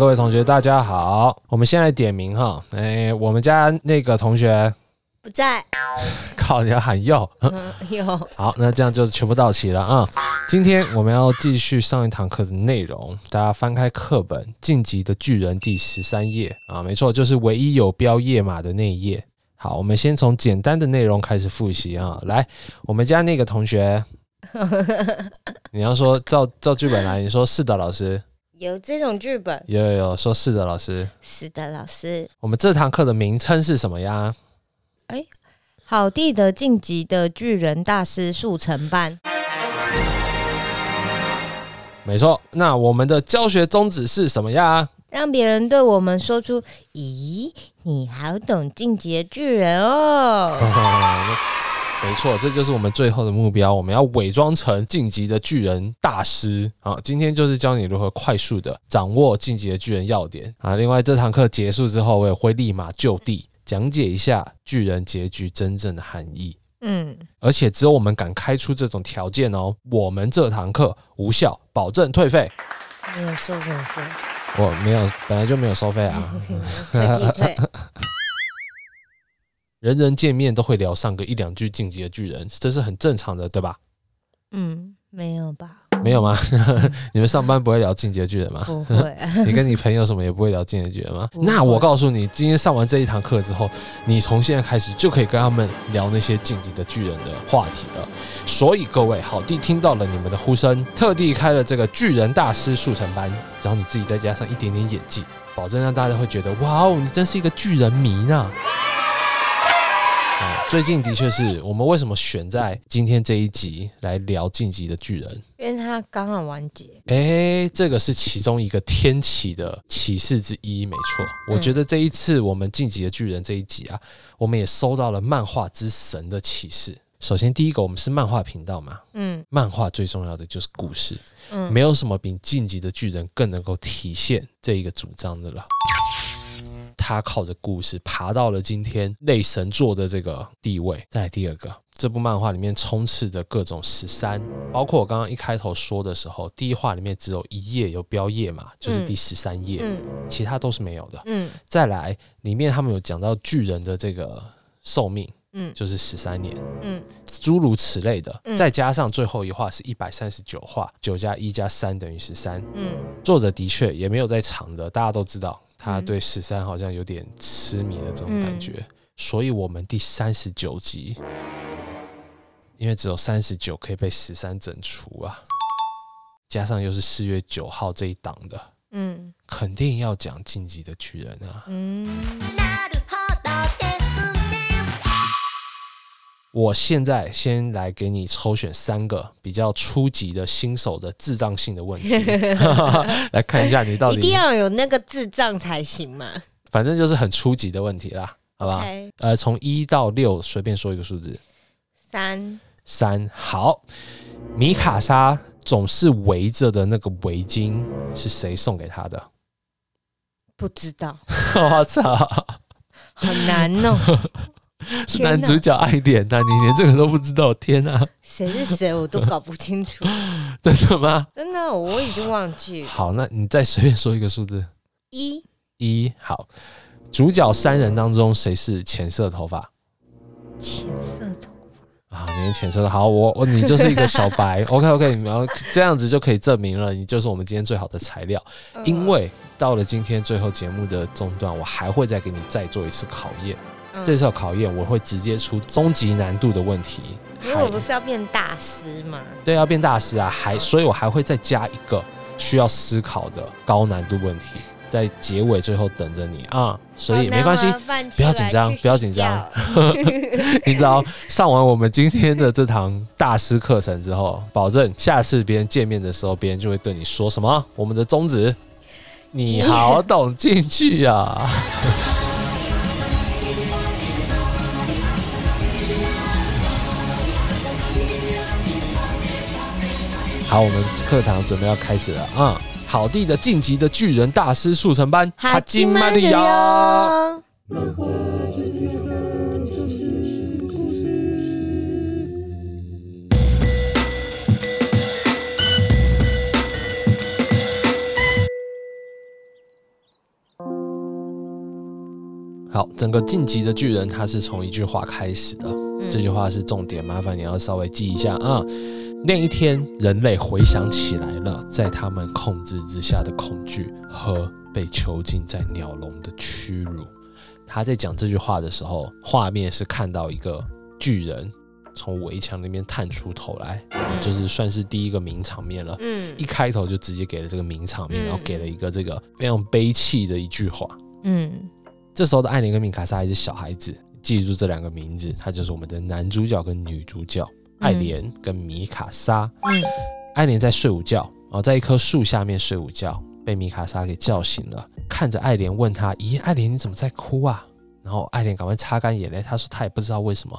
各位同学，大家好。我们先来点名哈。哎，我们家那个同学不在，靠，你要喊哟。嗯，有 好，那这样就全部到齐了啊。今天我们要继续上一堂课的内容，大家翻开课本《晋级的巨人》第十三页啊，没错，就是唯一有标页码的那一页。好，我们先从简单的内容开始复习啊。来，我们家那个同学，你要说照照剧本来，你说是的，老师。有这种剧本，有有有，说是的，老师。是的，老师。我们这堂课的名称是什么呀？哎，好地的晋级的巨人大师速成班。没错，那我们的教学宗旨是什么呀？让别人对我们说出：“咦，你好懂晋级的巨人哦。” 没错，这就是我们最后的目标。我们要伪装成晋级的巨人大师啊！今天就是教你如何快速的掌握晋级的巨人要点啊！另外，这堂课结束之后，我也会立马就地讲解一下巨人结局真正的含义。嗯，而且只有我们敢开出这种条件哦，我们这堂课无效，保证退费。没有收费费？我没有，本来就没有收费啊。人人见面都会聊上个一两句晋级的巨人，这是很正常的，对吧？嗯，没有吧？没有吗？你们上班不会聊晋级的巨人吗？不会。你跟你朋友什么也不会聊晋级的巨人吗？那我告诉你，今天上完这一堂课之后，你从现在开始就可以跟他们聊那些晋级的巨人的话题了。所以各位好弟听到了你们的呼声，特地开了这个巨人大师速成班，然后你自己再加上一点点演技，保证让大家会觉得哇哦，你真是一个巨人迷呢。最近的确是我们为什么选在今天这一集来聊晋级的巨人？因为它刚好完结。哎，这个是其中一个天启的启示之一，没错。我觉得这一次我们晋级的巨人这一集啊，我们也收到了漫画之神的启示。首先，第一个，我们是漫画频道嘛，嗯，漫画最重要的就是故事，嗯，没有什么比晋级的巨人更能够体现这一个主张的了。他靠着故事爬到了今天类神作的这个地位。再第二个，这部漫画里面充斥着各种十三，包括我刚刚一开头说的时候，第一话里面只有一页有标页嘛，就是第十三页，嗯，其他都是没有的。嗯，再来，里面他们有讲到巨人的这个寿命，嗯，就是十三年，嗯，诸如此类的。再加上最后一话是一百三十九话，九加一加三等于十三。嗯，作者的确也没有在藏着，大家都知道。他对十三好像有点痴迷的这种感觉，所以我们第三十九集，因为只有三十九可以被十三整除啊，加上又是四月九号这一档的，嗯，肯定要讲晋级的巨人啊，嗯。我现在先来给你抽选三个比较初级的新手的智障性的问题，来看一下你到底一定要有那个智障才行嘛？反正就是很初级的问题啦，好吧？呃，从一到六随便说一个数字，三三好。米卡莎总是围着的那个围巾是谁送给他的？不知道。我操，很难哦。是男主角爱莲呐，你连这个都不知道，天哪！谁是谁我都搞不清楚，真的吗？真的，我已经忘记。好，那你再随便说一个数字，一，一好。主角三人当中谁是浅色头发？浅色头发啊，你是浅色的。好，我我你就是一个小白。OK OK，然后这样子就可以证明了，你就是我们今天最好的材料。因为到了今天最后节目的中段，我还会再给你再做一次考验。这次考验我会直接出终极难度的问题，因为我不是要变大师吗？对，要变大师啊，还所以我还会再加一个需要思考的高难度问题，在结尾最后等着你啊！所以没关系，不要紧张，不要紧张。你知道上完我们今天的这堂大师课程之后，保证下次别人见面的时候，别人就会对你说什么？我们的宗旨，你 好懂进去呀！好，我们课堂准备要开始了啊！好地的晋级的巨人大师速成班，哈金玛利亚。好，整个晋级的巨人，他是从一句话开始的，这句话是重点，麻烦你要稍微记一下啊。那一天，人类回想起来了，在他们控制之下的恐惧和被囚禁在鸟笼的屈辱。他在讲这句话的时候，画面是看到一个巨人从围墙那边探出头来，就是算是第一个名场面了。嗯，一开头就直接给了这个名场面，然后给了一个这个非常悲泣的一句话。嗯。这时候的艾琳跟米卡莎还是小孩子，记住这两个名字，他就是我们的男主角跟女主角艾莲跟米卡莎。嗯，爱莲在睡午觉哦，在一棵树下面睡午觉，被米卡莎给叫醒了，看着爱莲问他：“咦，爱莲你怎么在哭啊？”然后爱莲赶快擦干眼泪，他说他也不知道为什么，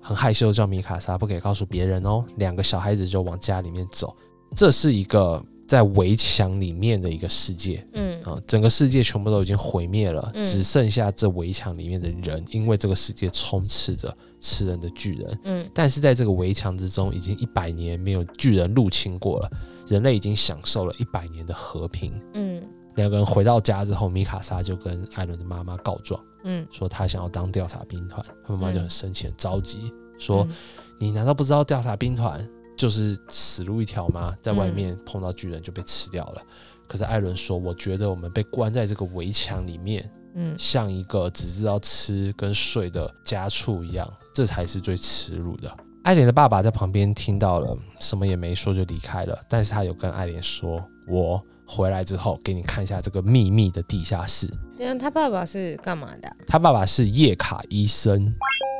很害羞叫米卡莎不可以告诉别人哦。两个小孩子就往家里面走，这是一个。在围墙里面的一个世界，嗯。啊，整个世界全部都已经毁灭了，只剩下这围墙里面的人，因为这个世界充斥着吃人的巨人，嗯，但是在这个围墙之中，已经一百年没有巨人入侵过了，人类已经享受了一百年的和平，嗯，两个人回到家之后，米卡莎就跟艾伦的妈妈告状，嗯，说他想要当调查兵团，他妈妈就很生气、很着急，说你难道不知道调查兵团？就是死路一条吗？在外面碰到巨人就被吃掉了。可是艾伦说：“我觉得我们被关在这个围墙里面，嗯，像一个只知道吃跟睡的家畜一样，这才是最耻辱的。”艾莲的爸爸在旁边听到了，什么也没说就离开了。但是他有跟艾莲说：“我回来之后给你看一下这个秘密的地下室。”对啊，他爸爸是干嘛的？他爸爸是叶卡医生。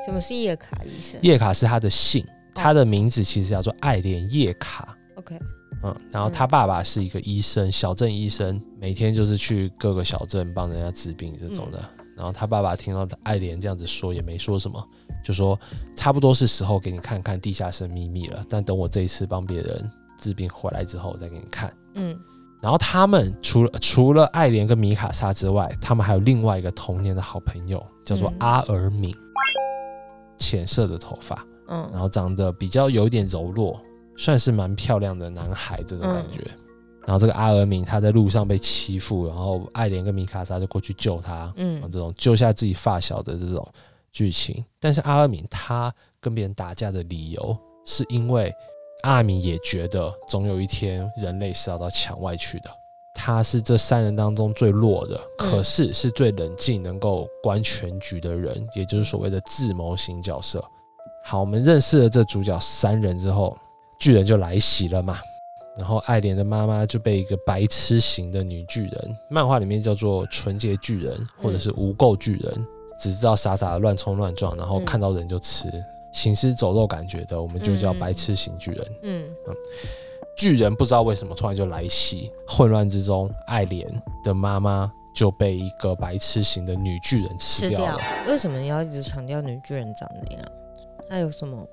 什么是叶卡医生？叶卡是他的姓。他的名字其实叫做爱莲叶卡。OK，嗯，然后他爸爸是一个医生，小镇医生，每天就是去各个小镇帮人家治病这种的。然后他爸爸听到爱莲这样子说，也没说什么，就说差不多是时候给你看看地下室秘密了。但等我这一次帮别人治病回来之后，再给你看。嗯，然后他们除了除了爱莲跟米卡莎之外，他们还有另外一个童年的好朋友，叫做阿尔敏，浅色的头发。嗯，然后长得比较有一点柔弱，算是蛮漂亮的男孩这种感觉。然后这个阿尔敏他在路上被欺负，然后爱莲跟米卡莎就过去救他，嗯，这种救下自己发小的这种剧情。但是阿尔敏他跟别人打架的理由，是因为阿尔敏也觉得总有一天人类是要到墙外去的。他是这三人当中最弱的，可是是最冷静、能够观全局的人，也就是所谓的自谋型角色。好，我们认识了这主角三人之后，巨人就来袭了嘛。然后爱莲的妈妈就被一个白痴型的女巨人，漫画里面叫做纯洁巨人或者是无垢巨人，只知道傻傻的乱冲乱撞，然后看到人就吃，行尸走肉感觉的，我们就叫白痴型巨人。嗯嗯，巨人不知道为什么突然就来袭，混乱之中，爱莲的妈妈就被一个白痴型的女巨人吃掉了。为什么要一直强调女巨人长那样？还有什么？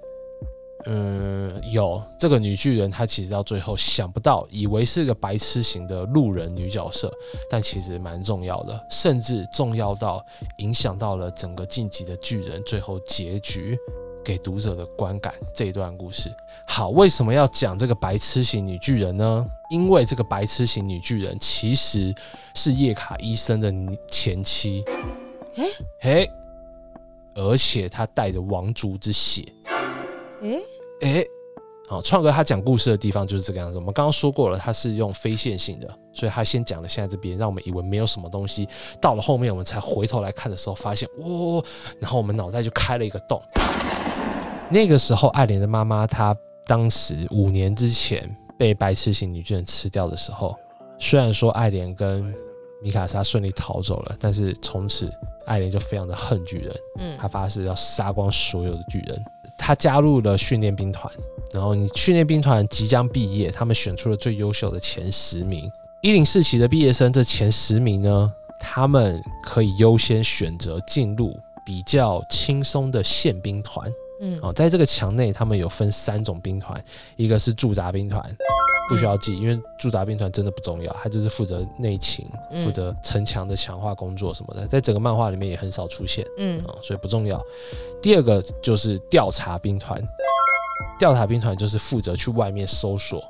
嗯，有这个女巨人，她其实到最后想不到，以为是个白痴型的路人女角色，但其实蛮重要的，甚至重要到影响到了整个晋级的巨人最后结局给读者的观感。这一段故事，好，为什么要讲这个白痴型女巨人呢？因为这个白痴型女巨人其实是叶卡医生的前妻。哎，嘿。而且他带着王族之血，哎哎，好，创哥他讲故事的地方就是这个样子。我们刚刚说过了，他是用非线性的，所以他先讲了现在这边，让我们以为没有什么东西。到了后面，我们才回头来看的时候，发现哇，然后我们脑袋就开了一个洞。那个时候，爱莲的妈妈她当时五年之前被白痴型女巨人吃掉的时候，虽然说爱莲跟米卡莎顺利逃走了，但是从此。艾琳就非常的恨巨人，嗯，他发誓要杀光所有的巨人。他加入了训练兵团，然后你训练兵团即将毕业，他们选出了最优秀的前十名。一零四期的毕业生，这前十名呢，他们可以优先选择进入比较轻松的宪兵团。嗯，哦，在这个墙内，他们有分三种兵团，一个是驻扎兵团，不需要记，因为驻扎兵团真的不重要，他就是负责内勤，负责城墙的强化工作什么的，在整个漫画里面也很少出现，嗯，啊，所以不重要。第二个就是调查兵团，调查兵团就是负责去外面搜索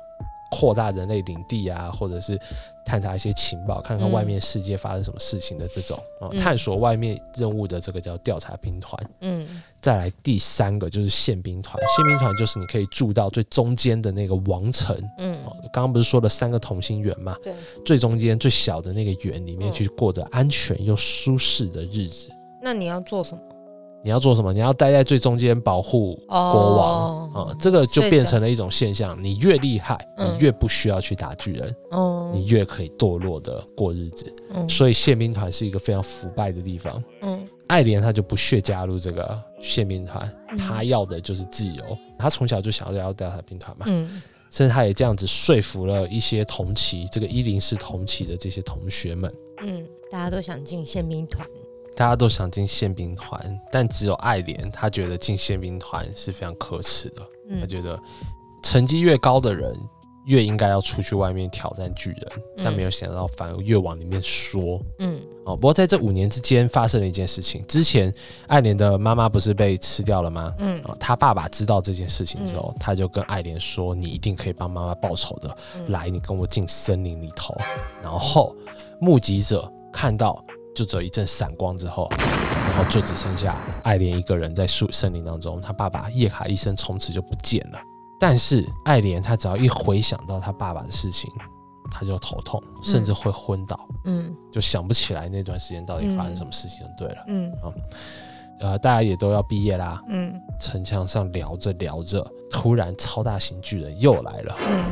扩大人类领地啊，或者是探查一些情报，看看嗯外面世界发生什么事情的这种啊、嗯探索外面任务的这个叫调查兵团。嗯再来第三个就是宪兵团，宪兵团就是你可以住到最中间的那个王城。嗯哦，刚刚不是说了三个同心圆嘛？对。最中间最小的那个圆里面嗯去过着安全又舒适的日子。那你要做什么？你要做什么？你要待在最中间保护国王啊、这个就变成了一种现象。你越厉害，嗯你越不需要去打巨人，哦，你越可以堕落的过日子。嗯所以宪兵团是一个非常腐败的地方。嗯爱莲他就不屑加入这个宪兵团，嗯他要的就是自由。他从小就想要要调查兵团嘛，嗯甚至他也这样子说服了一些同期这个一零四同期的这些同学们，嗯，大家都想进宪兵团。大家都想进宪兵团，但只有爱莲她觉得进宪兵团是非常可耻的。他嗯觉得成绩越高的人越应该要出去外面挑战巨人，嗯但没有想到反而越往里面缩。嗯哦，不过在这五年之间发生了一件事情。之前爱莲的妈妈不是被吃掉了吗？嗯哦，他爸爸知道这件事情之后，他就跟爱莲说：“你一定可以帮妈妈报仇的。嗯来，你跟我进森林里头。”然后目击者看到，就只有一阵闪光之后，然后就只剩下爱莲一个人在树森林当中。他爸爸叶卡医生从此就不见了。但是爱莲她只要一回想到他爸爸的事情，他就头痛，甚至会昏倒。嗯就想不起来那段时间到底发生什么事情，就对了。嗯呃，大家也都要毕业啦，嗯城墙上聊着聊着，突然超大型巨人又来了，嗯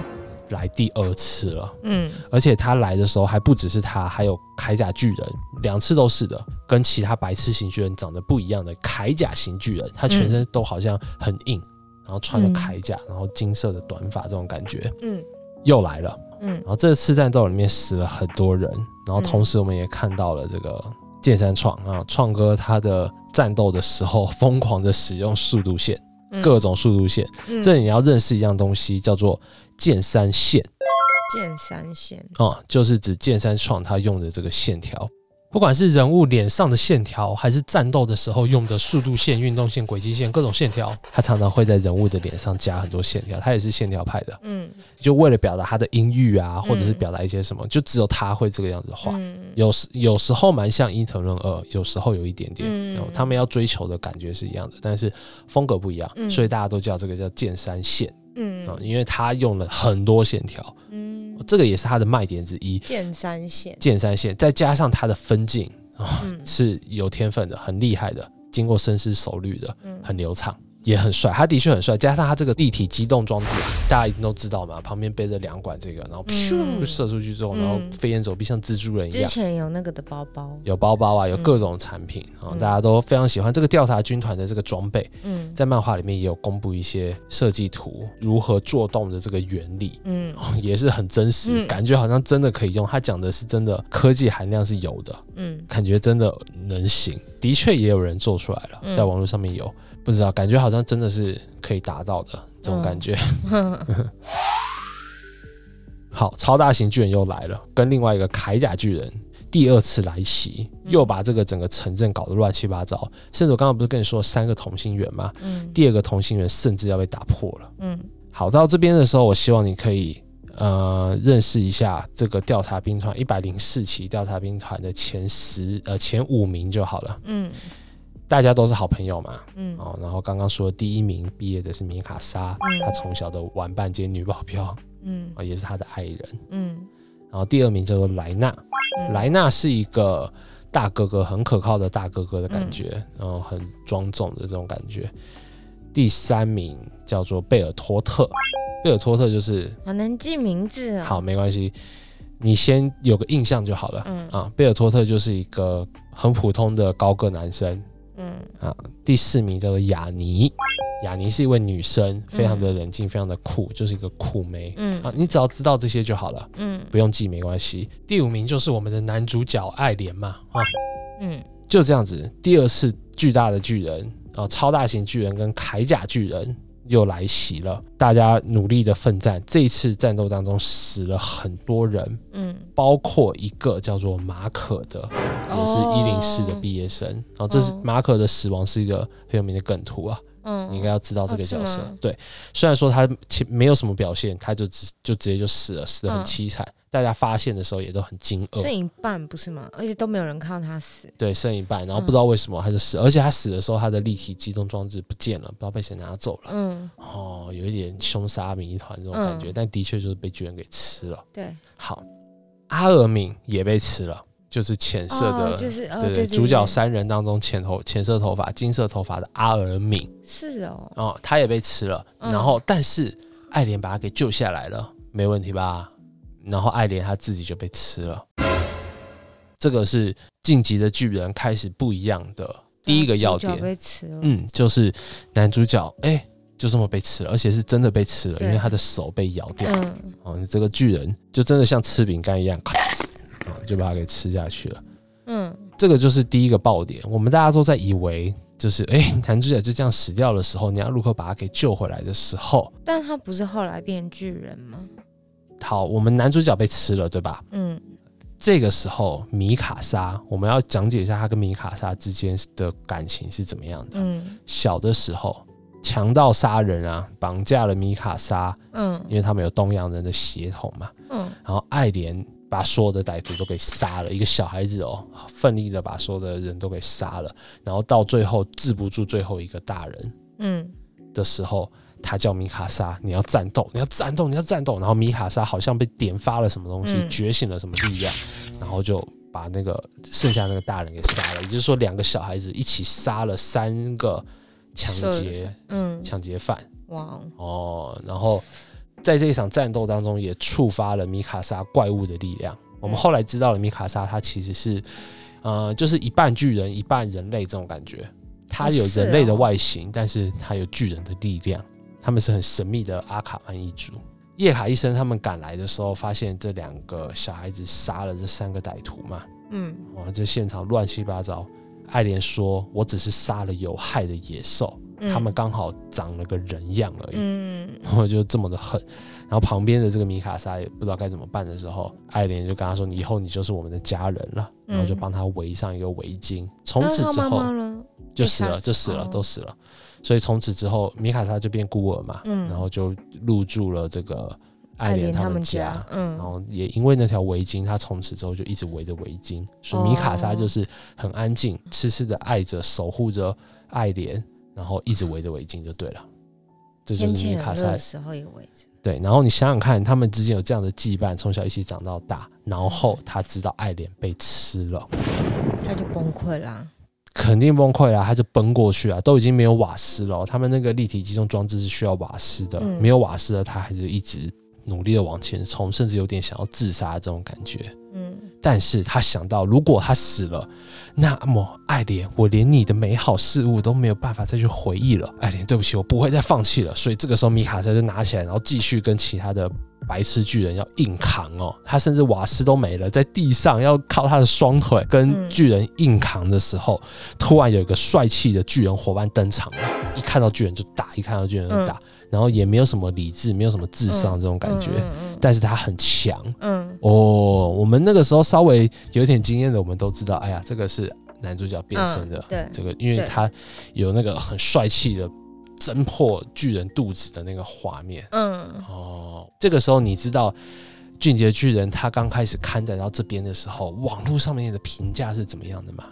来第二次了。嗯而且他来的时候还不只是他，还有铠甲巨人，两次都是的，跟其他白痴型巨人长得不一样的铠甲型巨人，他全身都好像很硬，然后穿着铠甲，然后金色的短发，这种感觉嗯又来了。嗯然后这次战斗里面死了很多人，然后同时我们也看到了这个剑山创啊，创哥他的战斗的时候疯狂的使用速度线，嗯各种速度线。嗯这你要认识一样东西，叫做剑山线剑山线。啊，就是指剑山创他用的这个线条。不管是人物脸上的线条，还是战斗的时候用的速度线、运动线、轨迹线，各种线条，他常常会在人物的脸上加很多线条。他也是线条派的，嗯就为了表达他的音域啊，或者是嗯表达一些什么，就只有他会这个样子画。嗯有时有时候蛮像伊藤润二，有时候有一点点，嗯他们要追求的感觉是一样的，但是风格不一样，嗯所以大家都叫这个叫剑山线啊、嗯因为他用了很多线条，嗯，这个也是他的卖点之一。剑三线。剑三线再加上他的分镜啊、嗯是有天分的，很厉害的，经过深思熟虑的，嗯很流畅。也很帅，他的确很帅，加上他这个立体机动装置，大家一定都知道嘛，旁边背着两管这个，然后咻嗯射出去之后，嗯然后飞檐走壁，像蜘蛛人一样之样。前有那个的包包。有包包啊，有嗯各种产品啊、嗯大家都非常喜欢这个调查军团的这个装备，嗯在漫画里面也有公布一些设计图，如何做动的这个原理，嗯也是很真实，嗯感觉好像真的可以用。他讲的是真的科技含量是有的，嗯感觉真的能行。的确也有人做出来了，嗯在网络上面有，不知道感觉好像真的是可以达到的这种感觉。好，超大型巨人又来了，跟另外一个铠甲巨人第二次来袭，嗯又把这个整个城镇搞得乱七八糟。甚至我刚刚不是跟你说三个同心圆吗？嗯第二个同心圆甚至要被打破了。嗯好，到这边的时候，我希望你可以呃认识一下这个调查兵团一百零四期调查兵团的前十呃前五名就好了。嗯大家都是好朋友嘛，嗯哦，然后刚刚说第一名毕业的是米卡莎，嗯她从小的玩伴兼女保镖嗯啊、也是她的爱人。嗯然后第二名叫做莱纳，嗯莱纳是一个大哥哥，很可靠的大哥哥的感觉，然后很庄重的这种感觉。第三名叫做贝尔托特，贝尔托特就是好能记名字啊。好，没关系，你先有个印象就好了。嗯啊，贝尔托特就是一个很普通的高个男生嗯啊。第四名叫做雅尼，雅尼是一位女生，非常的冷静，非常的酷，就是一个酷妹。嗯啊，你只要知道这些就好了，嗯不用记没关系。第五名就是我们的男主角爱莲嘛，啊，嗯就这样子。第二次巨大的巨人啊，超大型巨人跟铠甲巨人又来袭了，大家努力的奋战。这一次战斗当中死了很多人，嗯包括一个叫做马可的，也是一零四的毕业生。然后这是哦马可的死亡是一个很有名的梗图啊，嗯，你应该要知道这个角色。哦对，虽然说他其没有什么表现，他就直就直接就死了，死的很嗯凄惨。大家发现的时候也都很惊愕剩，一半不是吗？而且都没有人看到他死。对，剩一半，然后嗯不知道为什么他就死了，而且他死的时候他的立体机动装置不见了，不知道被谁拿走了。嗯，哦，有一点凶杀谜团这种感觉，嗯但的确就是被巨人给吃了。对，好，阿尔敏也被吃了，就是浅色的，哦、就是呃，对对对主角三人当中浅头浅色头发、金色头发的阿尔敏是哦，哦，他也被吃了。嗯然后，但是爱莲把他给救下来了，没问题吧？然后爱莲他自己就被吃了。这个是晋级的巨人开始不一样的第一个要点，被吃了。嗯，就是男主角哎、就这么被吃了，而且是真的被吃了，因为他的手被咬掉。嗯哦，这个巨人就真的像吃饼干一样，咔就把它给吃下去了。嗯这个就是第一个爆点。我们大家都在以为，就是哎、男主角就这样死掉的时候，你要如何把他给救回来的时候，但他不是后来变巨人吗？好，我们男主角被吃了，对吧？嗯这个时候，米卡莎，我们要讲解一下他跟米卡莎之间的感情是怎么样的。嗯小的时候，强盗杀人啊，绑架了米卡莎，嗯因为他们有东洋人的血统嘛。嗯然后爱莲把所有的歹徒都给杀了，一个小孩子哦，奋力的把所有的人都给杀了，然后到最后治不住最后一个大人嗯的时候，他叫米卡莎，你要战斗，你要战斗，你要战斗。然后米卡莎好像被点发了什么东西，嗯觉醒了什么力量，然后就把那个剩下那个大人给杀了。也就是说，两个小孩子一起杀了三个抢劫嗯，抢劫犯。哇哦，哦，然后在这一场战斗当中，也触发了米卡莎怪物的力量。我们嗯后来知道了，米卡莎它其实是，呃，就是一半巨人一半人类这种感觉。它有人类的哦外形，但是它有巨人的力量。他们是很神秘的阿卡曼一族。叶卡医生他们赶来的时候，发现这两个小孩子杀了这三个歹徒嘛，嗯哇，这现场乱七八糟。爱莲说：“我只是杀了有害的野兽，嗯他们刚好长了个人样而已。嗯我就这么的狠。然后旁边的这个米卡莎也不知道该怎么办的时候，爱莲就跟他说：“你以后你就是我们的家人了。”然后就帮他围上一个围巾。从此之后？就死了，就死了，哦都死了。所以从此之后，米卡莎就变孤儿嘛，嗯然后就入住了这个爱莲他们家。嗯然后也因为那条围巾，他从此之后就一直围着围巾，所以米卡莎就是很安静、痴痴的爱着、守护着爱莲，然后一直围着围巾就对了。这就是米卡莎的时候也围着。对，然后你想想看，他们之间有这样的羁绊，从小一起长到大，然后他知道爱莲被吃了，他就崩溃啦。肯定崩溃了，他就奔过去啊，都已经没有瓦斯了哦，他们那个立体集中装置是需要瓦斯的，嗯没有瓦斯了，他还是一直努力的往前冲，甚至有点想要自杀这种感觉。嗯但是他想到，如果他死了，那么爱莲，我连你的美好事物都没有办法再去回忆了。爱莲，对不起，我不会再放弃了。所以这个时候，米卡莎就拿起来，然后继续跟其他的白痴巨人要硬扛哦。他甚至瓦斯都没了，在地上要靠他的双腿跟巨人硬扛的时候，突然有一个帅气的巨人伙伴登场了。一看到巨人就打，一看到巨人就打，然后也没有什么理智，没有什么智商这种感觉，嗯但是他很强。嗯哦，我们那个时候稍微有点经验的，我们都知道，哎呀，这个是男主角变身的，嗯对这个因为他有那个很帅气的侦破巨人肚子的那个画面。嗯哦，这个时候你知道。俊杰巨人他刚开始刊载到这边的时候，网络上面的评价是怎么样的吗？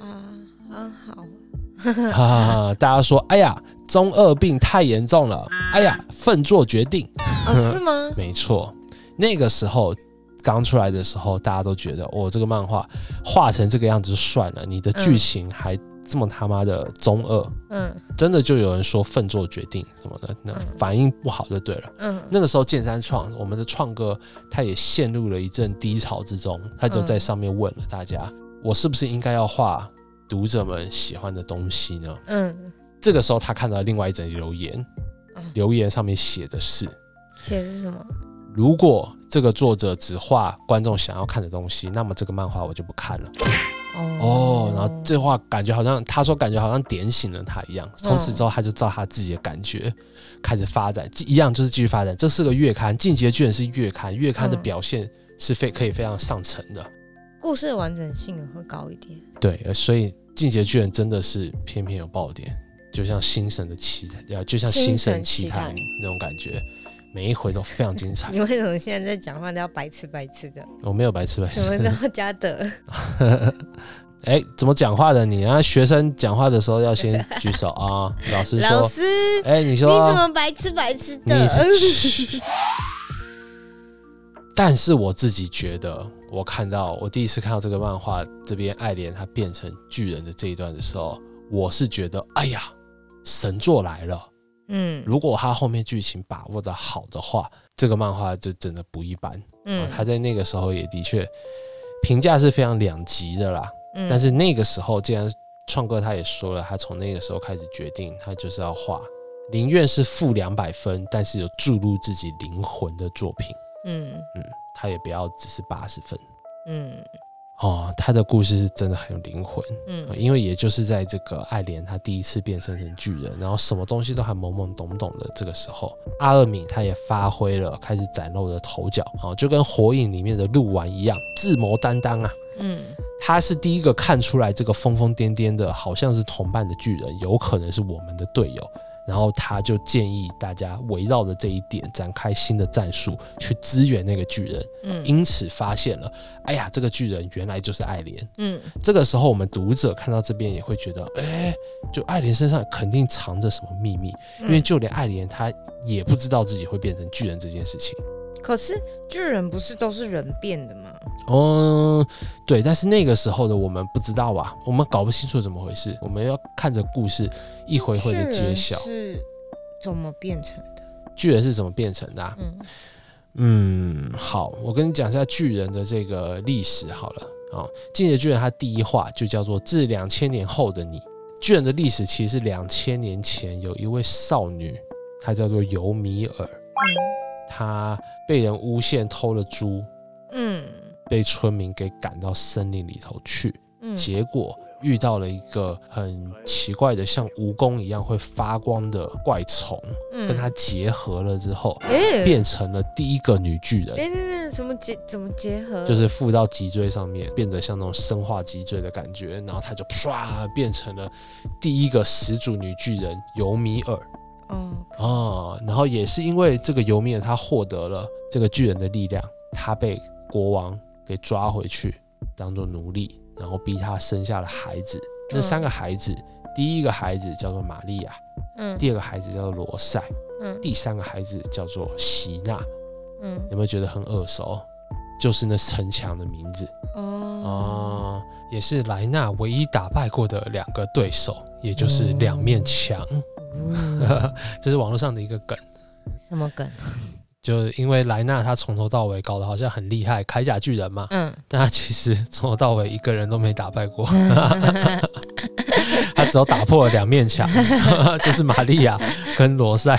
啊，很好。哈哈哈，大家说，哎呀，中二病太严重了，哎呀，奋作决定，哦，是吗？没错，那个时候刚出来的时候，大家都觉得，哦，这个漫画画成这个样子就算了，你的剧情还这么他妈的中二，嗯真的就有人说奋做决定什么的，那嗯反应不好就对了。嗯那个时候剑三创我们的创哥，他也陷入了一阵低潮之中，他就在上面问了大家，我是不是应该要画读者们喜欢的东西呢？嗯，这个时候他看到另外一则留言嗯，留言上面写的是。写的是什么？如果这个作者只画观众想要看的东西，那么这个漫画我就不看了。哦，然后这话感觉好像他说感觉好像点醒了他一样。从此之后，他就照他自己的感觉开始发展，一样就是继续发展。这是个月刊，《进击的巨人》是月刊，月刊的嗯表现是非可以非常上乘的。故事的完整性会高一点。对，呃所以《进击的巨人》真的是偏偏有爆点。就像星神的奇谈，呃，就像星星神神奇奇谈谈那种感觉，每一回都非常精彩你。为什么现在在讲话都要白痴白痴的？我没有白痴白什么吃。叫加德？哎，怎么讲话的你啊？学生讲话的时候要先举手啊。老师说，老师，哎，你你说怎么白痴白痴的？但是我自己觉得，我看到我第一次看到这个漫画这边爱莲她变成巨人的这一段的时候，我是觉得，哎呀，神作来了。嗯如果他后面剧情把握的好的话，这个漫画就真的不一般。嗯嗯，他在那个时候也的确评价是非常两极的啦。嗯但是那个时候，既然创哥他也说了，他从那个时候开始决定，他就是要画，宁愿是负两百分，但是有注入自己灵魂的作品。嗯嗯，他也不要只是八十分。嗯哦，他的故事是真的很有灵魂。嗯呃因为也就是在这个爱莲他第一次变身成巨人，然后什么东西都还懵懵懂懂的这个时候，阿尔敏他也发挥了开始崭露的头角啊、就跟火影里面的鹿丸一样，智谋担当啊。嗯他是第一个看出来这个疯疯癫癫的，好像是同伴的巨人，有可能是我们的队友。然后他就建议大家围绕着这一点展开新的战术，去支援那个巨人。嗯因此发现了，哎呀，这个巨人原来就是爱莲。嗯这个时候，我们读者看到这边也会觉得，哎，就爱莲身上肯定藏着什么秘密，因为就连爱莲她也不知道自己会变成巨人这件事情。可是巨人不是都是人变的吗？嗯，对，但是那个时候的我们不知道吧，我们搞不清楚怎么回事，我们要看着故事一回回的揭晓，是怎么变成的？巨人是怎么变成的、啊。嗯嗯，好，我跟你讲一下巨人的这个历史好了。哦，进阶巨人它第一话就叫做《至两千年后的你》。巨人的历史其实是两千年前有一位少女，她叫做尤米尔，她被人诬陷偷了猪，嗯被村民给赶到森林里头去，嗯结果遇到了一个很奇怪的像蜈蚣一样会发光的怪虫，嗯跟它结合了之后，哎变成了第一个女巨人。哎那那怎么结怎么结合？就是附到脊椎上面，变得像那种生化脊椎的感觉，然后它就唰变成了第一个始祖女巨人尤米尔哦哦，然后也是因为这个尤米尔他获得了这个巨人的力量，他被国王给抓回去当做奴隶，然后逼他生下了孩子。那嗯三个孩子，第一个孩子叫做玛利亚，嗯第二个孩子叫做罗塞，嗯第三个孩子叫做席娜。嗯有没有觉得很耳熟？就是那城墙的名字。哦哦，也是莱纳唯一打败过的两个对手，也就是两面墙。哦 这是网络上的一个梗，什么梗？就因为莱纳他从头到尾搞得好像很厉害，铠甲巨人嘛，嗯但他其实从头到尾一个人都没打败过，他只有打破了两面墙，就是玛利亚跟罗塞。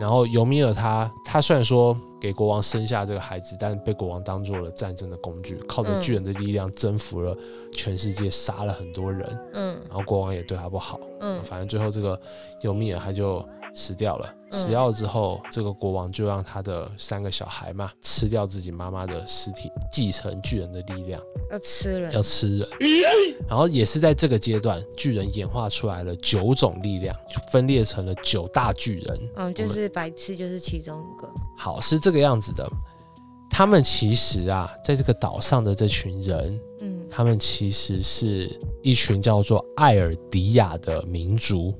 然后尤米尔他他虽然说给国王生下这个孩子，但被国王当做了战争的工具，靠着嗯。巨人的力量征服了全世界，杀了很多人。嗯。然后国王也对他不好，嗯。反正最后这个尤米尔他就死掉了。嗯死掉了之后，这个国王就让他的三个小孩嘛吃掉自己妈妈的尸体，继承巨人的力量，要吃人要吃人。然后也是在这个阶段，巨人演化出来了九种力量，就分裂成了九大巨人。嗯，就是白痴就是其中一个。好，是这个样子的。他们其实啊，在这个岛上的这群人，嗯他们其实是一群叫做艾尔迪亚的民族。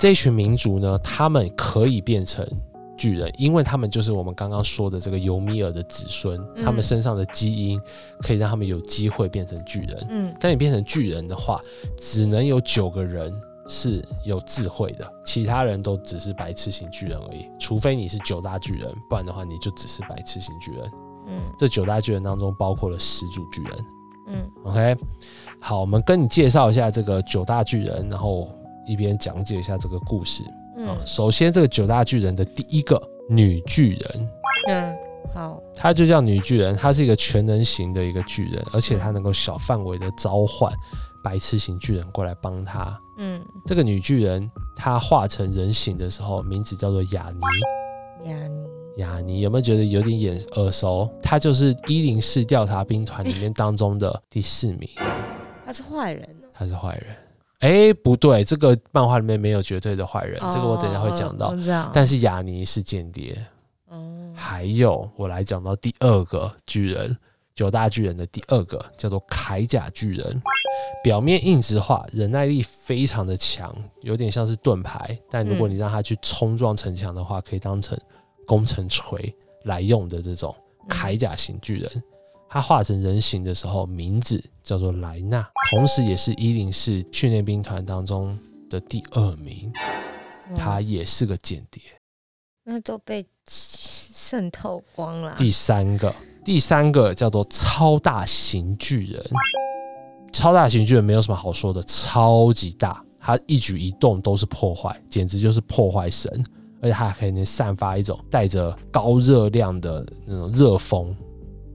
这一群民族呢，他们可以变成巨人，因为他们就是我们刚刚说的这个尤米尔的子孙，嗯他们身上的基因可以让他们有机会变成巨人。嗯但你变成巨人的话，只能有九个人是有智慧的，其他人都只是白痴型巨人而已。除非你是九大巨人，不然的话你就只是白痴型巨人。嗯这九大巨人当中包括了始祖巨人。嗯 OK，好，我们跟你介绍一下这个九大巨人，然后一边讲解一下这个故事。啊、嗯首先这个九大巨人的第一个女巨人，嗯，好，她就叫女巨人，她是一个全能型的一个巨人，而且她能够小范围的召唤白痴型巨人过来帮她。嗯，这个女巨人她化成人形的时候，名字叫做雅尼。雅尼，雅尼有没有觉得有点眼耳熟？她就是一零四调查兵团里面当中的第四名。他他是坏人哦。他是坏人。哎，不对，这个漫画里面没有绝对的坏人，这个我等一下会讲到。但是雅尼是间谍，哦，还有我来讲到第二个巨人，九大巨人的第二个叫做铠甲巨人，表面硬质化，忍耐力非常的强，有点像是盾牌，但如果你让他去冲撞城墙的话，可以当成攻城锤来用的这种铠甲型巨人。他化成人形的时候，名字叫做莱纳，同时也是一零四训练兵团当中的第二名。他也是个间谍。那都被渗透光了。第三个，第三个叫做超大型巨人。超大型巨人没有什么好说的，超级大，他一举一动都是破坏，简直就是破坏神。而且他还可以能散发一种带着高热量的那种热风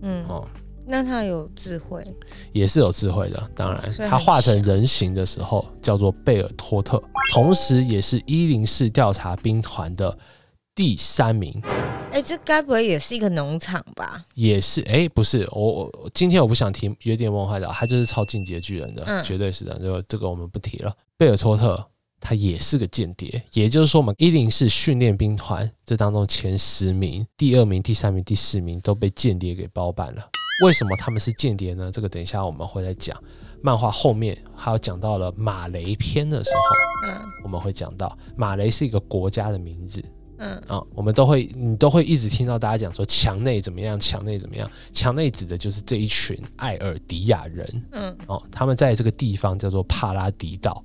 嗯，哦，那他有智慧。也是有智慧的。当然他化成人形的时候叫做贝尔托特，同时也是一零四调查兵团的第三名。哎，这该不会也是一个农场吧？也是，哎、不是，我我我今天我不想提约定梦幻岛，他就是超进阶巨人的，嗯绝对是的，就这个我们不提了。贝尔托特他也是个间谍，也就是说，我们一零四训练兵团这当中前十名，第二名、第三名、第四名都被间谍给包办了。为什么他们是间谍呢？这个等一下我们会来讲。漫画后面还有讲到了马雷篇的时候，嗯我们会讲到马雷是一个国家的名字，嗯啊、我们都会，你都会一直听到大家讲说墙内怎么样，墙内怎么样。墙内指的就是这一群艾尔迪亚人嗯哦，他们在这个地方叫做帕拉迪岛，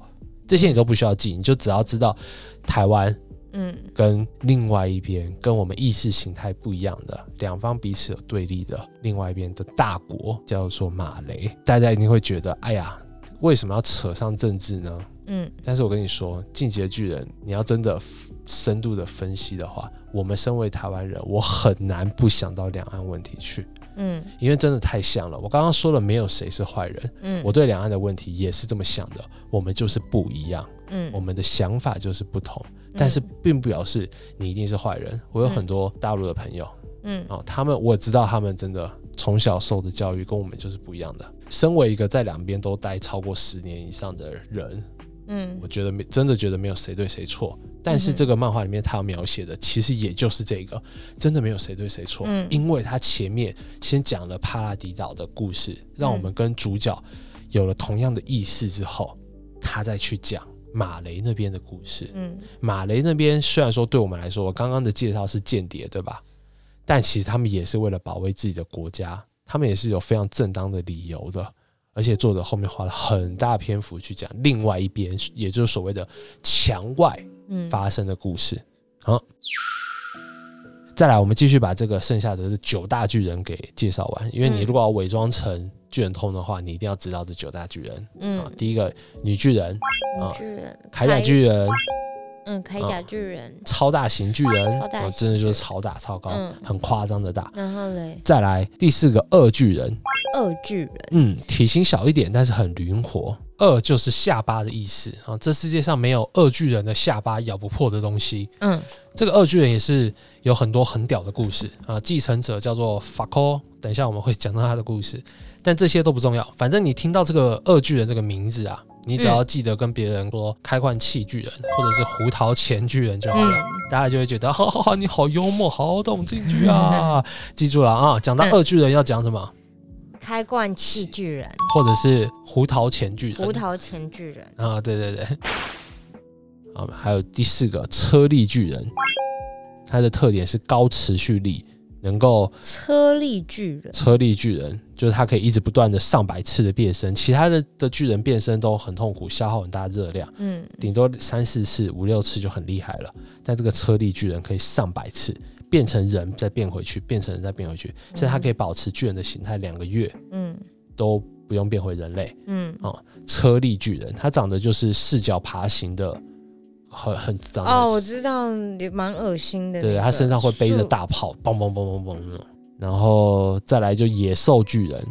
这些你都不需要记，你就只要知道台湾嗯。跟另外一边跟我们意识形态不一样的两方彼此有对立的另外一边的大国叫做马雷，大家一定会觉得，哎呀，为什么要扯上政治呢？嗯。但是我跟你说，《进击的巨人》，你要真的深度的分析的话，我们身为台湾人，我很难不想到两岸问题去，嗯。因为真的太像了。我刚刚说了，没有谁是坏人，嗯，我对两岸的问题也是这么想的，我们就是不一样，嗯。我们的想法就是不同，但是并不表示你一定是坏人。我有很多大陆的朋友嗯。哦，他们我知道他们真的从小受的教育跟我们就是不一样的。身为一个在两边都待超过十年以上的人，嗯。我觉得没真的觉得没有谁对谁错，但是这个漫画里面他要描写的其实也就是这个，真的没有谁对谁错，嗯。因为他前面先讲了帕拉迪岛的故事，让我们跟主角有了同样的意识之后，他再去讲马雷那边的故事。嗯马雷那边虽然说对我们来说，我刚刚的介绍是间谍，对吧？但其实他们也是为了保卫自己的国家，他们也是有非常正当的理由的。而且作者后面花了很大篇幅去讲另外一边，也就是所谓的墙外嗯，发生的故事。好，再来，我们继续把这个剩下的这九大巨人给介绍完。因为你嗯如果要伪装成巨人通的话，你一定要知道这九大巨人。啊嗯。，第一个女巨人、啊女巨人，铠甲巨人、嗯，铠甲巨人，超大型巨人，哦真的就是超大超高，嗯。很夸张的大。然后嘞，再来第四个二巨人，二巨人，嗯，体型小一点，但是很灵活。二就是下巴的意思啊，这世界上没有二巨人的下巴咬不破的东西。嗯。这个二巨人也是有很多很屌的故事啊，继承者叫做法科，等一下我们会讲到他的故事，但这些都不重要，反正你听到这个二巨人这个名字啊，你只要记得跟别人说开罐器巨人或者是胡桃钳巨人就好了。嗯大家就会觉得，哈哈哈，你好幽默，好懂进去啊！记住了啊，讲到二巨人要讲什么，开罐器巨人，或者是胡桃钳巨人。胡桃钳巨人，啊，对对对。好，还有第四个车力巨人，它的特点是高持续力，能够车力巨人，车力巨人就是它可以一直不断的上百次的变身，其他的的巨人变身都很痛苦，消耗很大热量，嗯。顶多三四次、五六次就很厉害了。但这个车力巨人可以上百次变成人，再变回去，变成人再变回去，甚至它可以保持巨人的形态两个月嗯。都不用变回人类。嗯，车力巨人，它长得就是四脚爬行的，很很长得哦，我知道，也蛮恶心的那个。对，他身上会背着，大炮，嘣嘣嘣嘣嘣那种。然后再来就野兽巨人，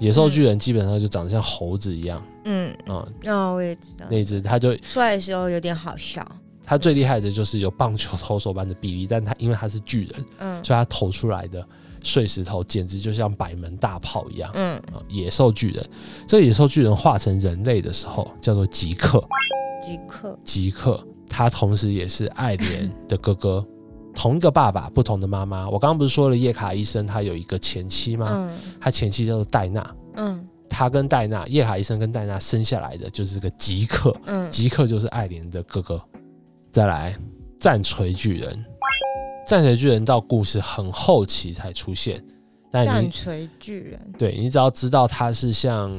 野兽巨人基本上就长得像猴子一样。嗯，啊、哦，我也知道，那只他就出来的时候有点好笑，他最厉害的就是有棒球投手般的臂力，但他因为他是巨人，嗯。所以他投出来的碎石头简直就像百门大炮一样。嗯，啊，野兽巨人，这野兽巨人化成人类的时候叫做吉克，吉克，吉克他同时也是爱莲的哥哥，同一个爸爸，不同的妈妈。我刚刚不是说了叶卡医生他有一个前妻吗？嗯。他前妻叫做戴娜，嗯。他跟戴娜，叶卡医生跟戴娜生下来的就是个吉克，嗯，吉克就是爱莲的哥哥。再来，战锤巨人，战锤巨人到故事很后期才出现，但锤巨人，对你只要知道它是像，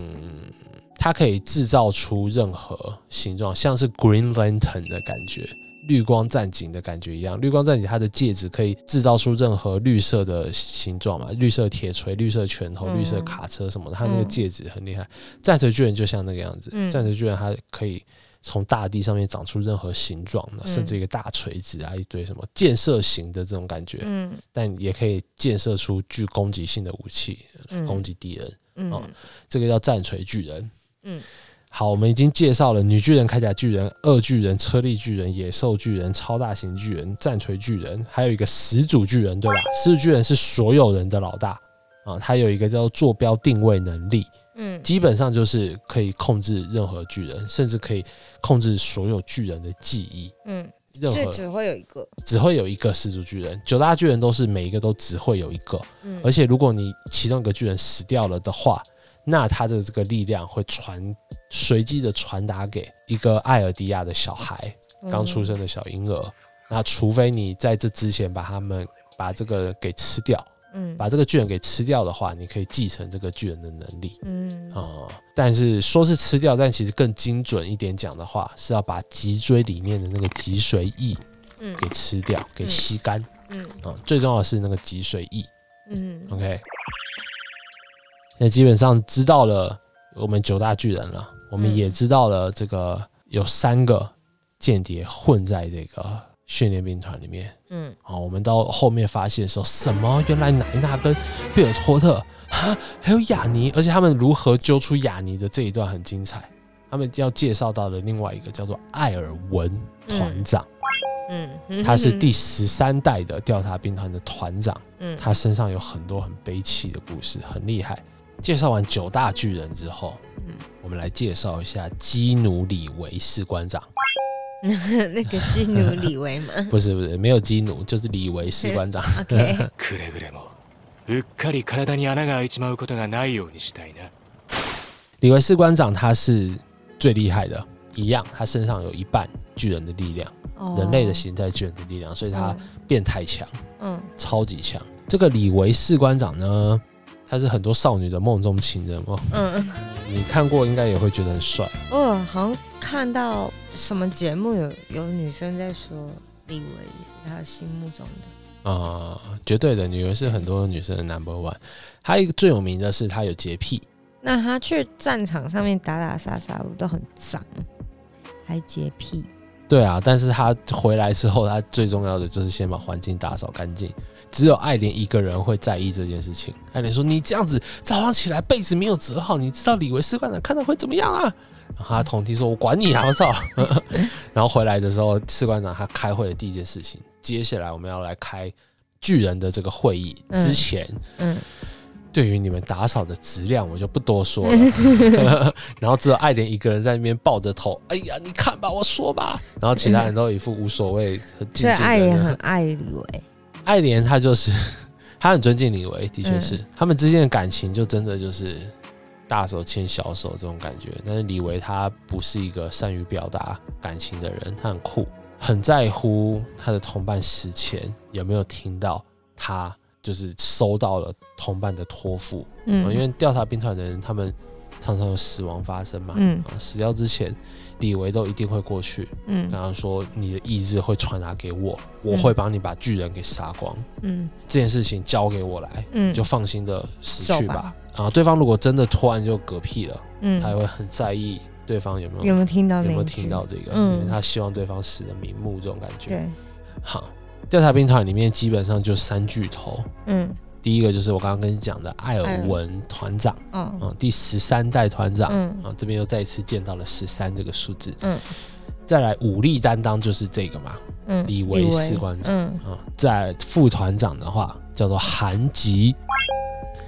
它可以制造出任何形状，像是 Green Lantern 的感觉。绿光战警的感觉一样，绿光战警它的戒指可以制造出任何绿色的形状嘛，绿色铁锤、绿色拳头、嗯绿色卡车什么的，它那个嗯戒指很厉害。战锤巨人就像那个样子，嗯战锤巨人它可以从大地上面长出任何形状的，嗯甚至一个大锤子啊，一堆什么建设型的这种感觉，嗯但也可以建设出具攻击性的武器，嗯攻击敌人。哦嗯这个叫战锤巨人。嗯好，我们已经介绍了女巨人、铠甲巨人、二巨人、车力巨人、野兽巨人、超大型巨人、战锤巨人，还有一个始祖巨人，对吧？始祖巨人是所有人的老大啊，他有一个叫做坐标定位能力，嗯。基本上就是可以控制任何巨人，甚至可以控制所有巨人的记忆。嗯，任何所以只会有一个，只会有一个始祖巨人，九大巨人都是每一个都只会有一个，嗯。而且如果你其中一个巨人死掉了的话，那他的这个力量会传随机的传达给一个艾尔迪亚的小孩，刚出生的小婴儿。那除非你在这之前把他们把这个给吃掉，嗯。把这个巨人给吃掉的话，你可以继承这个巨人的能力。嗯。啊、但是说是吃掉，但其实更精准一点讲的话，是要把脊椎里面的那个脊髓液嗯。给吃掉，给吸干。嗯。啊、最重要的是那个脊髓液。嗯。OK，现在基本上知道了我们九大巨人了，我们嗯也知道了这个有三个间谍混在这个训练兵团里面。嗯啊，我们到后面发现的时候什么？原来奶娜跟贝尔托特哈 还有雅尼，而且他们如何揪出雅尼的这一段很精彩。他们要介绍到的另外一个叫做艾尔文团长，嗯，他是第十三代的调查兵团的团长。嗯他身上有很多很悲戚的故事，很厉害。介绍完九大巨人之后，嗯我们来介绍一下基努里维士官长。那个基努里维吗不是不是，没有基努，就是李维士官长。 ？OK，くれぐれもうっかり体に穴が開いちまうことがないようにしたいな李维士官长他是最厉害的，一样，他身上有一半巨人的力量，哦人类的形态巨人的力量，所以他变态强，嗯超级强。这个李维士官长呢， 他是很多少女的梦中情人哦，嗯，你看过应该也会觉得很帅。我好像看到什么节目有有女生在说李维是她心目中的，啊、绝对的，女人是很多女生的 number one。还有一个最有名的是，她有洁癖，那她去战场上面打打杀杀，不都很脏，还洁癖，对啊，但是她回来之后，她最重要的就是先把环境打扫干净。只有爱莲一个人会在意这件事情。爱莲说：“你这样子早上起来被子没有折好，你知道李维士官长看到会怎么样啊？”然后他同梯说：“我管你啊，我操！” 然后回来的时候，士官长他开会的第一件事情，接下来我们要来开巨人的这个会议嗯之前，嗯对于你们打扫的质量，我就不多说了。然后只有爱莲一个人在那边抱着头，哎呀，你看吧，我说吧。然后其他人都一副无所谓、很 静静爱莲很。爱李维，爱莲她就是 她很尊敬李维，的确是、嗯他们之间的感情就真的就是大手牵小手这种感觉。但是李维他不是一个善于表达感情的人，他很酷，很在乎他的同伴死前有没有听到他就是收到了同伴的托付。嗯因为调查兵团的人，他们常常有死亡发生嘛，嗯啊，死掉之前，李维都一定会过去嗯。然后说：“你的意志会传达给我，我会帮你把巨人给杀光。嗯。这件事情交给我来，嗯，就放心的死去吧。走吧。”啊，对方如果真的突然就嗝屁了，嗯。他也会很在意对方有没有有没有听到有没有听到这个，嗯。因为他希望对方死的瞑目这种感觉。对，好，调查兵团里面基本上就三巨头，嗯第一个就是我刚刚跟你讲的艾尔文团长。嗯啊，第十三代团长、嗯啊，这边又再一次见到了十三这个数字。嗯，再来武力担当就是这个嘛，嗯，李维士官长嗯啊。再来副团长的话叫做韩吉，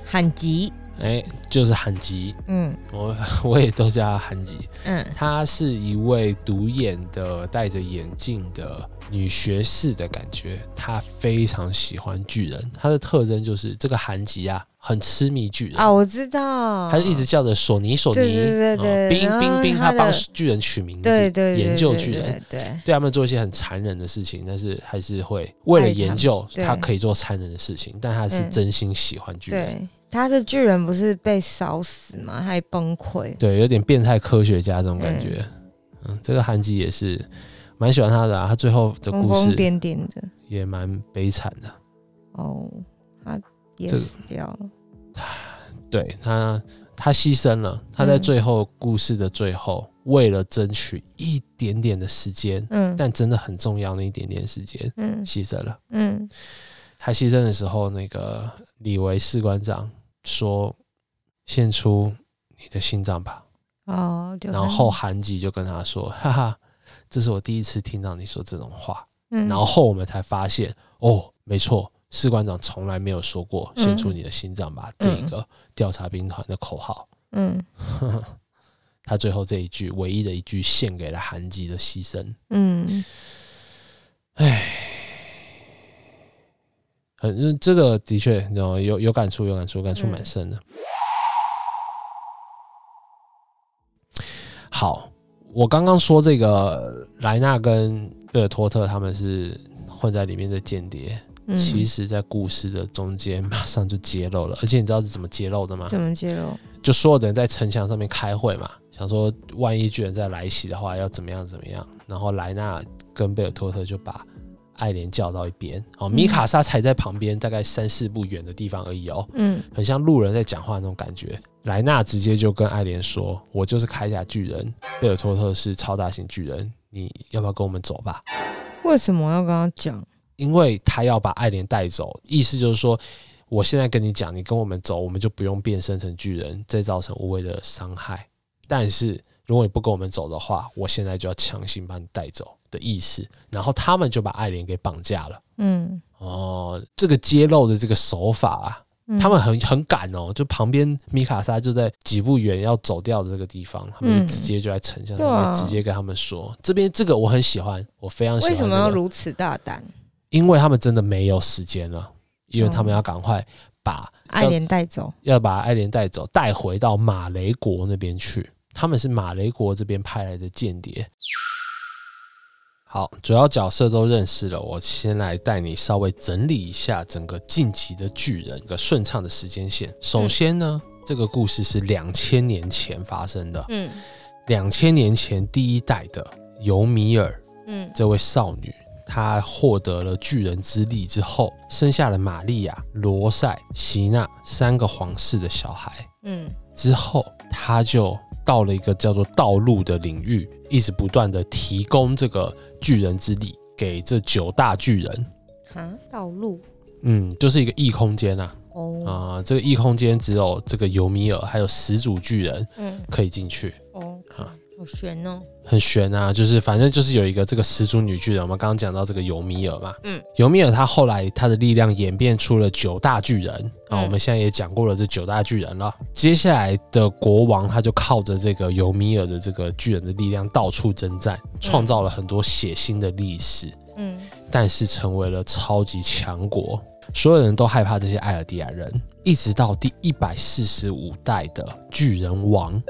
韩吉，哎，就是韩吉，嗯我我也都叫他韩吉。嗯她是一位独眼的、戴着眼镜的女学士的感觉。她非常喜欢巨人，她的特征就是这个韩吉啊，很痴迷巨人。啊，我知道，他就一直叫着索尼索尼，对对对对嗯冰冰冰，他他帮巨人取名字，对研究巨人，对对他们做一些很残忍的事情，但是还是会为了研究，对他可以做残忍的事情，但他是嗯真心喜欢巨人，对，他的巨人不是被烧死吗？还崩溃，对，有点变态科学家这种感觉。嗯，这个韩吉也是蛮喜欢他的、啊，他最后的故事疯癫癫的。也蛮悲惨的。哦，他也死掉了。对他，他牺牲了，他在嗯最后故事的最后，为了争取一点点的时间，嗯但真的很重要那一点点时间，嗯牺牲了。嗯他牺牲的时候，那个李维士官长说：“献出你的心脏吧。哦，”就然后韩吉就跟他说：“哈哈，这是我第一次听到你说这种话。”嗯然后我们才发现，哦，没错，士官长从来没有说过“嗯献出你的心脏吧”这个调查兵团的口号。嗯 他最后这一句，唯一的一句，献给了韩吉的牺牲。嗯很这个的确，有有有感触，有感触，感触蛮深的。好，我刚刚说这个莱纳跟贝尔托特他们是混在里面的间谍，嗯，其实在故事的中间马上就揭露了，而且你知道是怎么揭露的吗？怎么揭露？就所有的人在城墙上面开会嘛，想说万一巨人再来袭的话，要怎么样怎么样。然后莱纳跟贝尔托特就把爱莲叫到一边，哦，米卡莎才在旁边，大概三四步远的地方而已哦，嗯很像路人在讲话那种感觉。莱纳直接就跟爱莲说：“我就是铠甲巨人，贝尔托特是超大型巨人，你要不要跟我们走吧？”为什么要跟他讲？因为他要把爱莲带走，意思就是说，我现在跟你讲，你跟我们走，我们就不用变身成巨人，再造成无谓的伤害。但是如果你不跟我们走的话，我现在就要强行把你带走的意思。然后他们就把爱莲给绑架了。嗯，哦，这个揭露的这个手法啊，嗯他们很很赶哦，就旁边米卡莎就在几步远要走掉的这个地方，他们就嗯直接就在城墙对上面啊直接跟他们说，这边这个我很喜欢，我非常喜欢、为什么要如此大胆？因为他们真的没有时间了，因为他们哦要赶快把爱莲带走。要把爱莲带走，带回到马雷国那边去。他们是马雷国这边派来的间谍。好，主要角色都认识了，我先来带你稍微整理一下整个晋级的巨人一个顺畅的时间线。首先呢，这个故事是两千年前发生的，嗯两千年前第一代的尤米尔嗯这位少女，她获得了巨人之力之后，生下了玛利亚、罗塞、席娜三个皇室的小孩。嗯之后，她就到了一个叫做道路的领域，一直不断的提供这个巨人之力给这九大巨人。啊，道路。嗯，就是一个异空间啊，哦。啊、这个异空间只有这个尤米尔还有始祖巨人嗯。可以进去。哦，啊好悬哦。很悬啊，就是反正就是有一个这个始祖女巨人，我们刚刚讲到这个尤米尔嘛，嗯，尤米尔他后来他的力量演变出了九大巨人啊，嗯我们现在也讲过了这九大巨人了。接下来的国王他就靠着这个尤米尔的这个巨人的力量到处征战，创造了很多血腥的历史，嗯但是成为了超级强国，所有人都害怕这些艾尔迪亚人，一直到第一百四十五代的巨人王。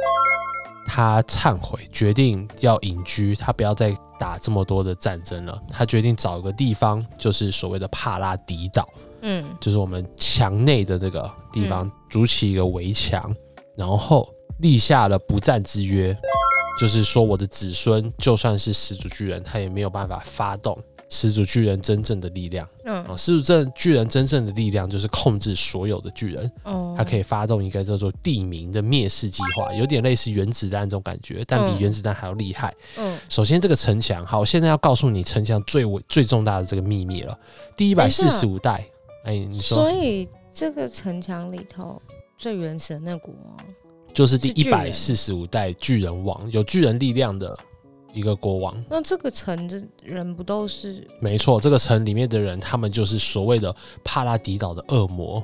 他忏悔，决定要隐居，他不要再打这么多的战争了。他决定找一个地方，就是所谓的帕拉迪岛，嗯就是我们墙内的这个地方，筑起一个围墙，然后立下了不战之约，就是说我的子孙就算是始祖巨人，他也没有办法发动始祖巨人真正的力量。啊！嗯始祖真巨人真正的力量就是控制所有的巨人，哦，它可以发动一个叫做地名的灭世计划，有点类似原子弹这种感觉，但比嗯。原子弹还要厉害。嗯。首先，这个城墙，好，我现在要告诉你城墙最伟最重大的这个秘密了。第一百四十五代，哎，你说。所以这个城墙里头最原始的那股王就是第一百四十五代巨人王，有巨人力量的一个国王。那这个城的人不都是没错，这个城里面的人，他们就是所谓的帕拉迪岛的恶魔，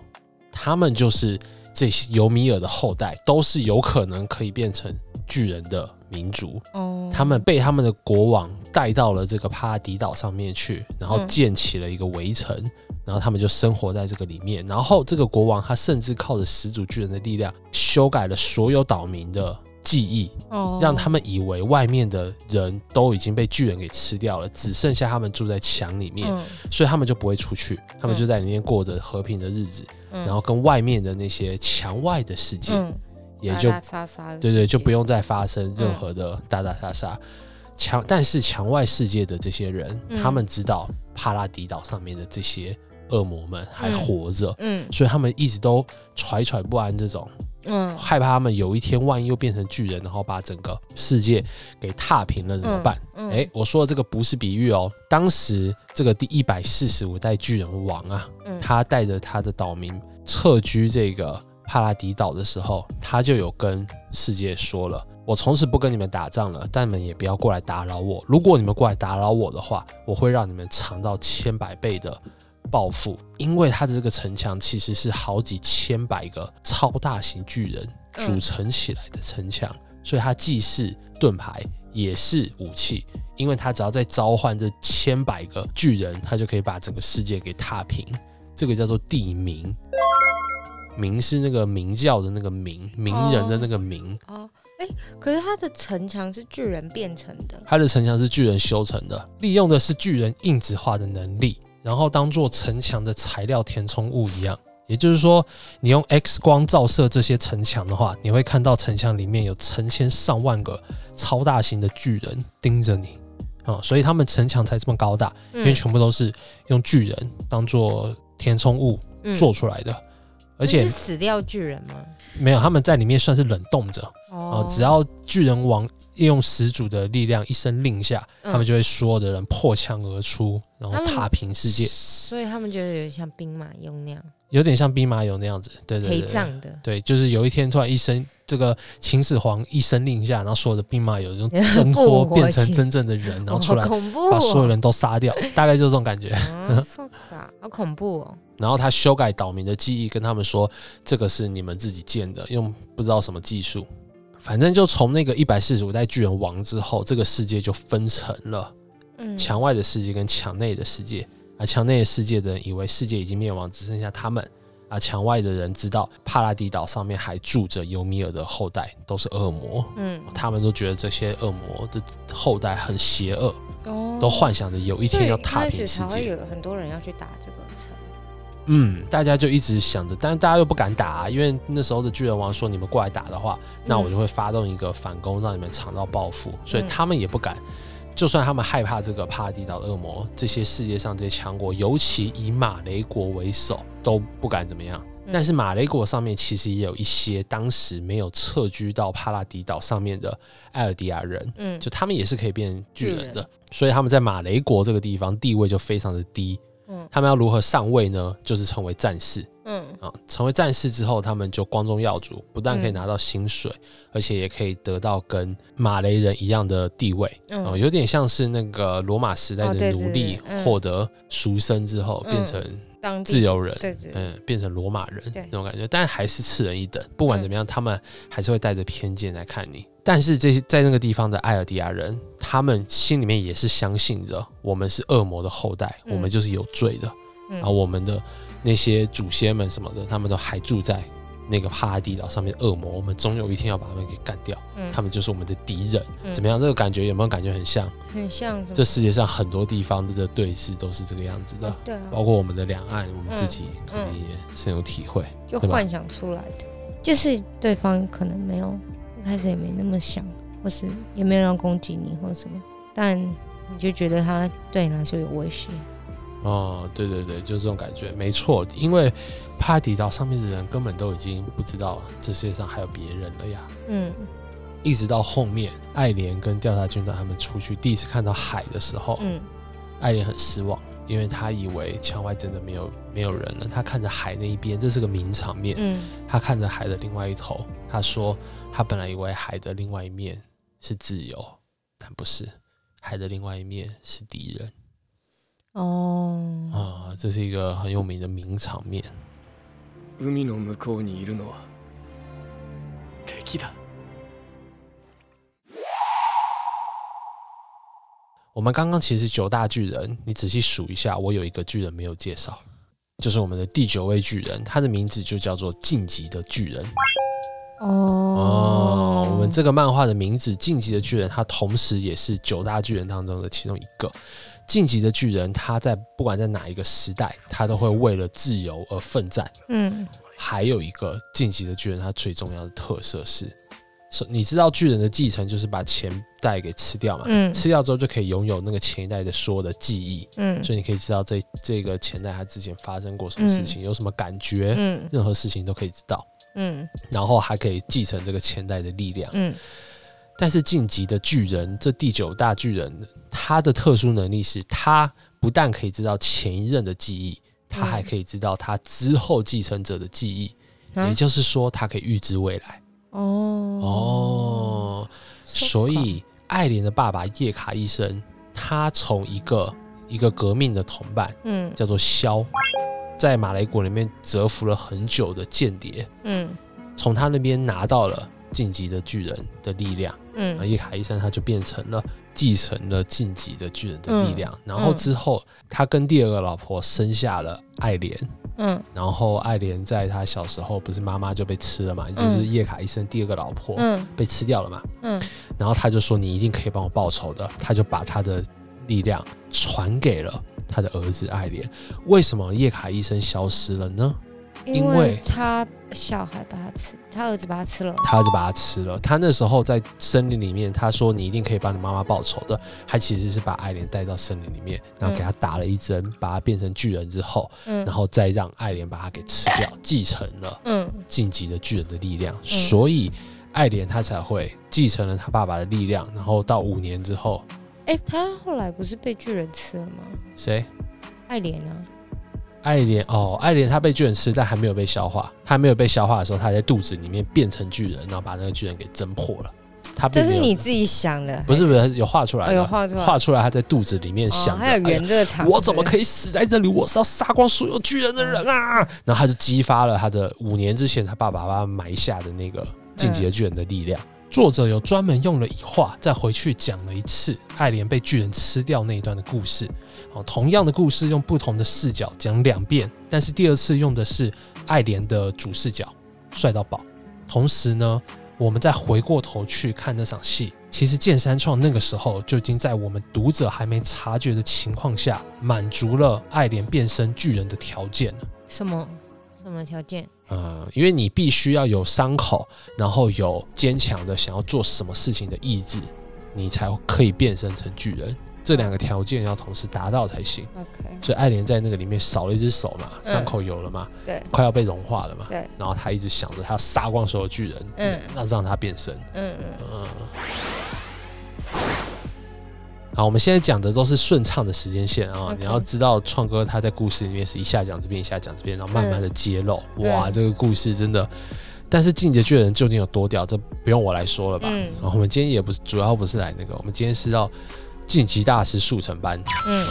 他们就是这些尤米尔的后代，都是有可能可以变成巨人的民族。哦？他们被他们的国王带到了这个帕拉迪岛上面去，然后嗯建起了一个围城，然后他们就生活在这个里面。然后这个国王他甚至靠着始祖巨人的力量，修改了所有岛民的记忆，哦。让他们以为外面的人都已经被巨人给吃掉了，只剩下他们住在墙里面，嗯。所以他们就不会出去，他们就在里面过着和平的日子，嗯。然后跟外面的那些墙外的世界嗯。也就对对，就不用再发生任何的打打杀杀。墙，但是墙外世界的这些人，嗯。他们知道帕拉迪岛上面的这些恶魔们还嗯。活着，嗯。所以他们一直都揣揣不安，这种嗯害怕他们有一天万一又变成巨人，然后把整个世界给踏平了怎么办？嗯哎、我说的这个不是比喻哦，当时这个第一百四十五代巨人王啊，嗯他带着他的岛民撤居这个帕拉迪岛的时候，他就有跟世界说了：“我从此不跟你们打仗了，但你们也不要过来打扰我。如果你们过来打扰我的话，我会让你们尝到千百倍的报复。因为他的这个城墙其实是好几千百个超大型巨人嗯组成起来的城墙，所以它既是盾牌，也是武器。因为他只要在召唤这千百个巨人，他就可以把整个世界给踏平。这个叫做地名，名是那个明教的那个名，名人的那个名。哦，哎，可是他的城墙是巨人变成的，他的城墙是巨人修成的，利用的是巨人硬质化的能力，然后当做城墙的材料填充物一样。也就是说，你用 X 光照射这些城墙的话，你会看到城墙里面有成千上万个超大型的巨人盯着你。啊、所以他们城墙才这么高大，因为嗯全部都是用巨人当做填充物嗯。做出来的，而且是死掉巨人吗？没有他们在里面算是冷冻着。哦。哦，只要巨人王利用始祖的力量一声令下，嗯。他们就会所有的人破墙而出，然后踏平世界，所以他们觉得有点像兵马俑那样有点像兵马俑那样子。对对陪对对，葬的，对，就是有一天突然一声这个秦始皇一声令下，然后所有的兵马俑就挣脱 变成真正的人，然后哦出来把所有人都杀掉，大概就是这种感觉。好恐怖哦！然后他修改岛民的记忆，跟他们说这个是你们自己建的，用不知道什么技术。反正就从那个一百四十五代巨人亡之后，这个世界就分成了嗯，墙外的世界跟墙内的世界。啊，墙内的世界的人以为世界已经灭亡，只剩下他们。啊，墙外的人知道帕拉迪岛上面还住着尤米尔的后代，都是恶魔。嗯，他们都觉得这些恶魔的后代很邪恶，哦都幻想着有一一天要踏平世界。有很多人要去打这个城。嗯，大家就一直想着，但是大家又不敢打、啊，因为那时候的巨人王说你们过来打的话，那嗯我就会发动一个反攻，让你们尝到报复，所以嗯他们也不敢。就算他们害怕这个帕拉迪岛的恶魔，这些世界上这些强国，尤其以马雷国为首，都不敢怎么样。嗯但是马雷国上面其实也有一些当时没有撤居到帕拉迪岛上面的艾尔迪亚人，嗯，就他们也是可以变巨人巨的，所以他们在马雷国这个地方地位就非常的低。嗯他们要如何上位呢？就是成为战士嗯啊！成为战士之后，他们就光宗耀祖，不但可以嗯拿到薪水，而且也可以得到跟马雷人一样的地位。嗯哦，有点像是那个罗马时代的奴隶获得赎身之后嗯变成自由人，对对，嗯，变成罗马人那种感觉，但还是次人一等。不管嗯怎么样，他们还是会带着偏见来看你。但是这些在那个地方的艾尔迪亚人，他们心里面也是相信着我们是恶魔的后代，嗯我们就是有罪的。嗯然后我们的那些祖先们什么的，他们都还住在那个帕拉蒂岛上面的恶魔，我们总有一天要把他们给干掉。嗯他们就是我们的敌人。嗯怎么样？这个感觉有没有感觉很像？很像这世界上很多地方的对峙都是这个样子的哦，对啊，包括我们的两岸，我们自嗯己可能也深有体会。就幻想出来的，就是对方可能没有一开始也没那么想，或是也没有要攻击你或什么，但你就觉得他对你来说有威胁。哦，对对对，就是这种感觉，没错。因为帕拉迪岛上面的人根本都已经不知道这世界上还有别人了呀。嗯一直到后面，爱莲跟调查军团他们出去第一次看到海的时候，嗯爱莲很失望，因为他以为墙外真的没有没有人了。他看着海那一边，这是个名场面。嗯他看着海的另外一头，他说他本来以为海的另外一面是自由， 但不是，海的另外一面是敌人哦，啊！这是一个很有名的名场面。海の向こうにいるのは敵だ我们刚刚其实九大巨人，你仔细数一下，我有一个巨人没有介绍，就是我们的第九位巨人，他的名字就叫做晋级的巨人。 哦，哦，我们这个漫画的名字《晋级的巨人》，它同时也是九大巨人当中的其中一个。晋级的巨人，他在不管在哪一个时代，他都会为了自由而奋战。嗯。还有一个晋级的巨人，它最重要的特色是，是你知道巨人的继承就是把前代给吃掉嘛？嗯。吃掉之后就可以拥有那个前一代的所有的记忆，嗯。所以你可以知道这这个前代他之前发生过什么事情，有什么感觉，嗯。任何事情都可以知道，嗯。然后还可以继承这个前代的力量。嗯。但是晋级的巨人，这第九大巨人，他的特殊能力是他不但可以知道前一任的记忆，他还可以知道他之后继承者的记忆，啊？也就是说，他可以预知未来。哦。哦，所以爱莲的爸爸叶卡医生，他从一个一个革命的同伴嗯。叫做萧，在马来国里面蛰伏了很久的间谍，嗯从他那边拿到了晋级的巨人的力量。然后嗯叶卡医生他就变成了继承了晋级的巨人的力量，然后之后他跟第二个老婆生下了爱莲，嗯。然后爱莲在他小时候不是妈妈就被吃了嘛，也就是叶卡医生第二个老婆嗯。被吃掉了嘛，嗯。然后他就说你一定可以帮我报仇的，他就把他的力量传给了他的儿子爱莲。为什么叶卡医生消失了呢？因因为为他小孩把他吃，他儿子把他吃了。他儿子把他吃了。他那时候在森林里面，他说你一定可以帮你妈妈报仇的。他其实是把爱莲带到森林里面，然后给他打了一针，把他变成巨人之后，嗯然后再让爱莲把他给吃掉，继承了嗯晋级的巨人的力量。所以爱莲他才会继承了他爸爸的力量，然后到五年之后，哎、他后来不是被巨人吃了吗？谁？爱莲啊，爱莲哦，爱莲他被巨人吃，但还没有被消化。他还没有被消化的时候，他在肚子里面变成巨人，然后把那个巨人给挣破了。他这是你自己想的？不是不是有画出来哦，的，有画出来，画出来他在肚子里面哦想着，圆这个场，我怎么可以死在这里？我是要杀光所有巨人的人啊！然后他就激发了他的五年之前他爸爸妈妈埋下的那个晋级的巨人的力量。作者有专门用了一话，再回去讲了一次爱莲被巨人吃掉那一段的故事。哦，同样的故事用不同的视角讲两遍，但是第二次用的是爱莲的主视角，帅到爆。同时呢，我们再回过头去看那场戏，其实剑山创那个时候就已经在我们读者还没察觉的情况下，满足了爱莲变身巨人的条件了。什么什么条件？呃，因为你必须要有伤口，然后有坚强的想要做什么事情的意志，你才可以变身成巨人。这两个条件要同时达到才行。OK，所以爱莲在那个里面少了一只手嘛，嗯伤口有了嘛，对快要被融化了嘛，对，然后他一直想着他要杀光所有巨人，嗯那让他变身。嗯嗯嗯，好，我们现在讲的都是顺畅的时间线啊。你要知道，创哥他在故事里面是一下讲这边，一下讲这边，然后慢慢的揭露。嗯哇，这个故事真的。但是进阶巨人究竟有多屌，这不用我来说了吧？嗯然后我们今天也不是主要不是来那个，我们今天是要晋级大师速成班，嗯，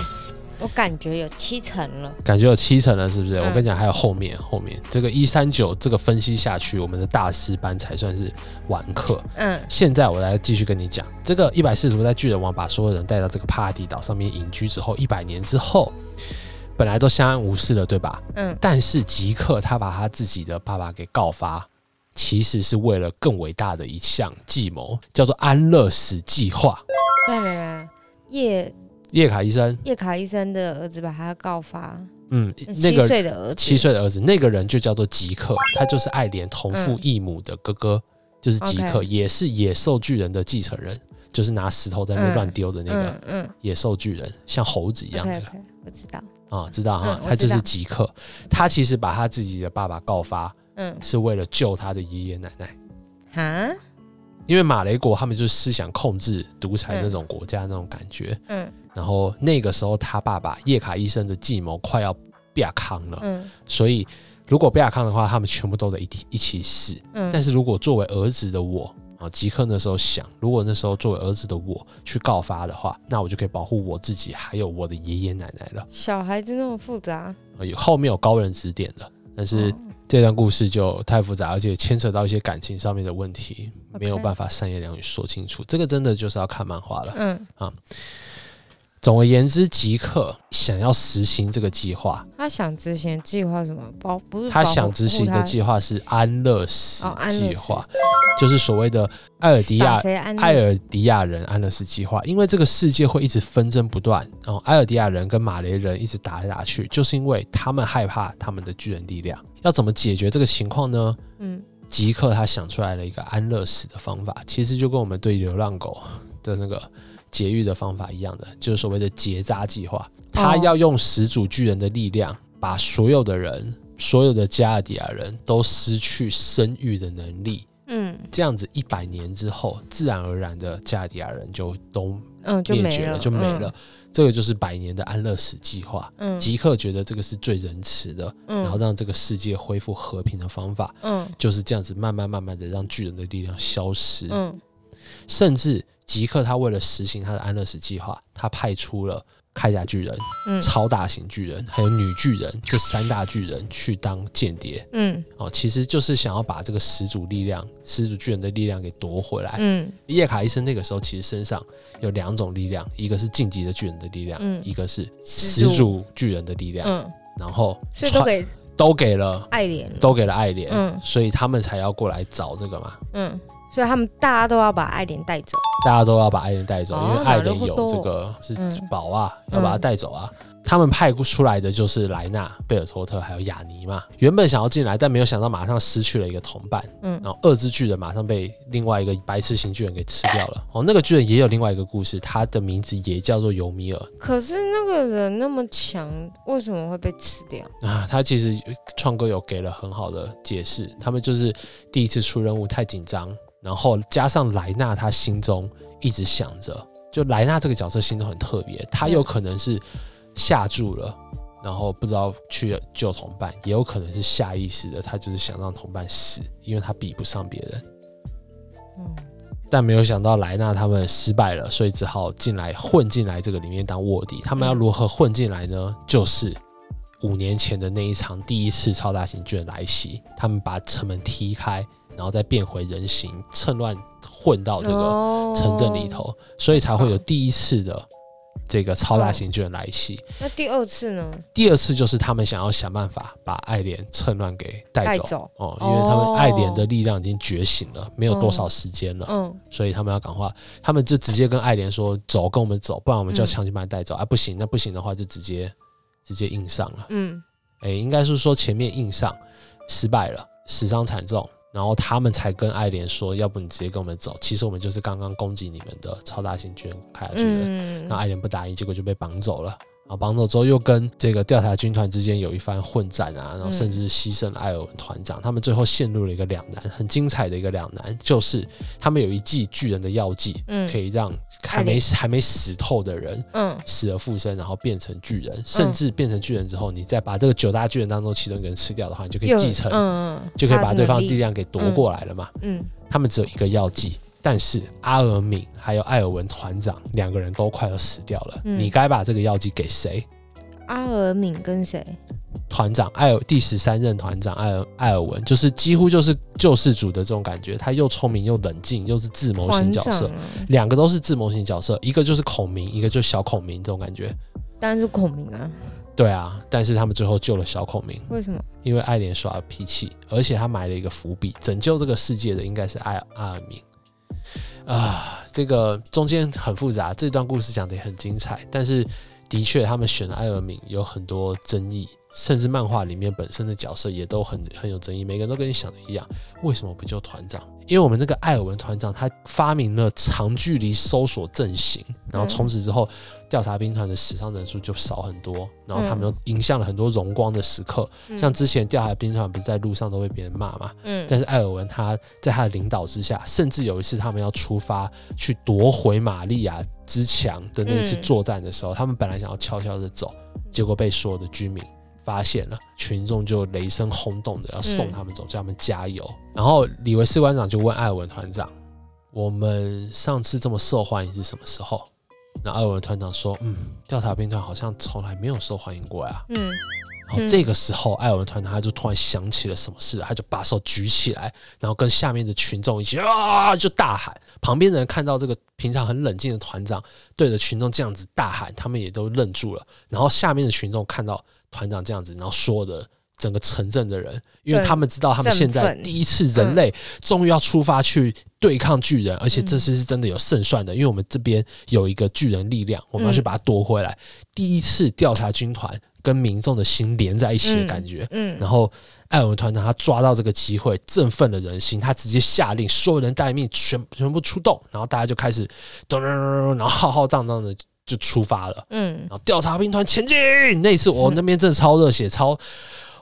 我感觉有七成了。感觉有七成了，是不是？嗯我跟你讲，还有后面后面这个一三九这个分析下去，我们的大师班才算是完课。嗯现在我来继续跟你讲，这个一百四十五在巨人王把所有人带到这个帕蒂岛上面隐居之后，一百年之后，本来都相安无事了，对吧？嗯但是吉克他把他自己的爸爸给告发，其实是为了更伟大的一项计谋，叫做安乐死计划。对对对，叶叶卡医生，叶卡医生的儿子把他告发，嗯，那七个岁的儿子，七岁的儿子，那个人就叫做吉克，他就是爱莲同父异母的哥哥，就是吉克，也是野兽巨人的继承人，就是拿石头在那乱丢的那个。嗯嗯。野兽巨人，像猴子一样，OK 那个。OK，我知道，啊，知道哈嗯，他就是吉克，他其实把他自己的爸爸告发，嗯。是为了救他的爷爷奶奶，哈，因为马雷国他们就是思想控制、独裁那种国家那种感觉，嗯然后那个时候他爸爸叶卡医生的计谋快要被康了，嗯所以如果被康的话，他们全部都得一起一起死。嗯，但是如果作为儿子的我，啊，吉克那时候想，如果那时候作为儿子的我去告发的话，那我就可以保护我自己，还有我的爷爷奶奶了。小孩子那么复杂，啊有后面有高人指点的，但是哦这段故事就太复杂，而且牵扯到一些感情上面的问题没有办法三言两语说清楚。这个真的就是要看漫画了。嗯，总而言之，吉克想要实行这个计划，他想执行计划什么？保不是他想执行的计划是安乐死计划，就是所谓的艾尔迪亚艾尔迪亚人安乐死计划，因为这个世界会一直纷争不断，然后埃尔迪亚人跟马雷人一直打来打去，就是因为他们害怕他们的巨人力量。要怎么解决这个情况呢？嗯吉克他想出来了一个安乐死的方法，其实就跟我们对流浪狗的那个节育的方法一样的，就是所谓的结扎计划。他要用始祖巨人的力量，把所有的人、所有的加尔迪亚人都失去生育的能力。嗯这样子一百年之后，自然而然的加尔迪亚人就都灭绝了，就没了。这个就是百年的安乐死计划。嗯。嗯吉克觉得这个是最仁慈的，嗯，然后让这个世界恢复和平的方法，嗯就是这样子慢慢慢慢的让巨人的力量消失。嗯甚至吉克他为了实行他的安乐死计划，他派出了铠甲巨人、嗯超大型巨人还有女巨人这三大巨人去当间谍嗯哦，其实就是想要把这个始祖力量、始祖巨人的力量给夺回来。嗯叶卡医生那个时候其实身上有两种力量，一个是晋级的巨人的力量，嗯一个是始祖巨人的力量，嗯，然后所以都给都给了爱莲，都给了爱莲，嗯所以他们才要过来找这个嘛。嗯，所以他们大家都要把爱莲带走。大家都要把爱莲带走，哦因为爱莲有なるほど这个是嗯宝啊，要把他带走啊。他们派出来的就是莱纳、贝尔托特还有雅尼嘛。原本想要进来，但没有想到马上失去了一个同伴。嗯然后二只巨人马上被另外一个白痴型巨人给吃掉了。哦，那个巨人也有另外一个故事，他的名字也叫做尤米尔可是那个人那么强，为什么会被吃掉？啊。他其实创哥有给了很好的解释，他们就是第一次出任务太紧张， 然后加上莱纳他心中一直想着，就莱纳这个角色心中很特别，他有可能是吓住了。然后不知道去救同伴，也有可能是下意识的，他就是想让同伴死，因为他比不上别人。嗯但没有想到莱纳他们失败了，所以只好进来混进来这个里面当卧底。他们要如何混进来呢？就是五年前的那一场第一次超大型巨人来袭，他们把城门踢开，然后再变回人形，趁乱混到这个哦城镇里头，所以才会有第一次的这个超大型巨人来袭。那第二次呢？第二次就是他们想要想办法把爱莲趁乱给带走。哦，因为他们爱莲的力量已经觉醒了，没有多少时间了。嗯所以他们要赶快，他们就直接跟爱莲说：“走，跟我们走，不然我们就要嗯强行把你带走。啊，不行，那不行的话就直接直接硬上了。嗯哎，应该是说前面硬上失败了，死伤惨重，然后他们才跟爱莲说：要不你直接跟我们走。其实我们就是刚刚攻击你们的超大型巨人凯亚巨人。嗯那爱莲不答应，结果就被绑走了。然后绑走之后，又跟这个调查军团之间有一番混战啊，然后甚至牺牲了艾尔文团长。他们最后陷入了一个两难，很精彩的一个两难，就是他们有一剂巨人的药剂，嗯可以让还没还没死透的人嗯。死而复生，然后变成巨人，甚至变成巨人之后，你再把这个九大巨人当中其中一个人吃掉的话，你就可以继承，嗯就可以把对方的力量量给夺过来了嘛。嗯。他们只有一个药剂，但是阿尔敏还有艾尔文团长两个人都快要死掉了。嗯你该把这个药剂给谁？阿尔敏跟谁？团长艾尔第十三任团长艾尔艾尔文，就是几乎就是救世主的这种感觉。他又聪明又冷静，又是自谋型角色两个都是自谋型角色，一个就是孔明，一个就是小孔明这种感觉。当然是孔明啊。对啊，但是他们最后救了小孔明，为什么？因为爱莲耍了脾气，而且他埋了一个伏笔，拯救这个世界的应该是艾阿尔明啊。这个中间很复杂，这段故事讲得也很精彩，但是的确他们选了艾尔敏有很多争议，甚至漫画里面本身的角色也都很很有争议，每个人都跟你想的一样，为什么不救团长？因为我们那个艾尔文团长他发明了长距离搜索阵型，然后从此之后调查兵团的死伤人数就少很多，然后他们又影响了很多荣光的时刻，像之前调查兵团不是在路上都被别人骂嘛，嗯。但是艾尔文他在他的领导之下，甚至有一次他们要出发去夺回玛利亚之墙的那次嗯。作战的时候，他们本来想要悄悄的走，结果被所有的居民发现了，群众就雷声轰动的要送嗯他们走，叫他们加油。然后李维士官长就问艾尔文团长。我们上次这么受欢迎是什么时候？那艾尔文团长说，嗯，调查兵团好像从来没有受欢迎过呀。嗯然后这个时候，艾尔文团长他就突然想起了什么事，他就把手举起来，然后跟下面的群众一起啊，就大喊。旁边的人看到这个平常很冷静的团长对着群众这样子大喊，他们也都愣住了。然后下面的群众看到团长这样子，然后说的整个城镇的人，因为他们知道他们现在第一次人类终于要出发去对抗巨人，而且这次是真的有胜算的，因为我们这边有一个巨人力量，我们要去把它夺回来。第一次调查军团跟民众的心连在一起的感觉。嗯然后艾文团长他抓到这个机会，振奋了人心，他直接下令所有人待命，全全部出动，然后大家就开始咚咚咚咚，然后浩浩荡荡的就出发了。嗯然后调查兵团前进。那一次我那边真的超热血，超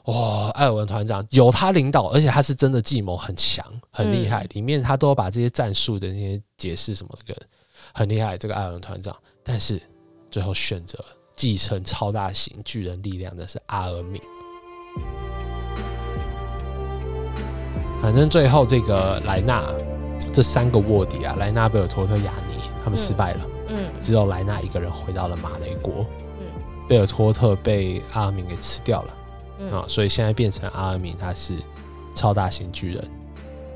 哇！艾尔文团长有他领导，而且他是真的计谋很强，很厉害。里面他都把这些战术的那些解释什么的，很厉害。这个艾尔文团长，但是最后选择继承超大型巨人力量的是阿尔敏。反正最后这个莱纳这三个卧底啊，莱纳、贝尔托特、雅尼，他们失败了。嗯只有莱纳一个人回到了马雷国。嗯。贝尔托特被阿尔敏给吃掉了。嗯。啊，所以现在变成阿尔敏他是超大型巨人，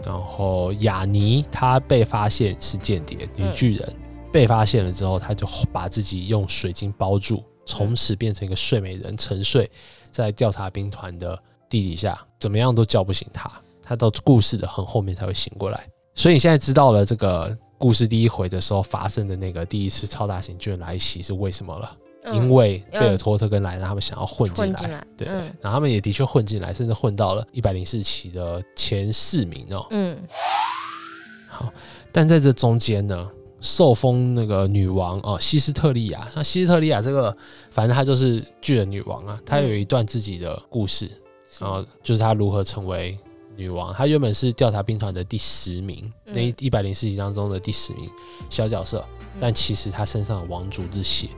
然后雅尼他被发现是间谍女嗯。巨人，被发现了之后，他就把自己用水晶包住，从此变成一个睡美人，沉睡在调查兵团的地底下，怎么样都叫不醒他，他到故事的很后面才会醒过来。所以你现在知道了这个故事第一回的时候发生的那个第一次超大型巨人来袭是为什么了。嗯因为贝尔托特跟莱纳他们想要混进来，对，嗯然后他们也的确混进来，甚至混到了一百零四期的前四名哦。嗯好但在这中间呢，受封那个女王哦，西斯特利亚。那西斯特利亚这个，反正她就是巨人女王啊，她有一段自己的故事，然后就是她如何成为女王。她原本是调查兵团的第十名，嗯那一百零四集当中的第十名小角色，但其实她身上有王族之血，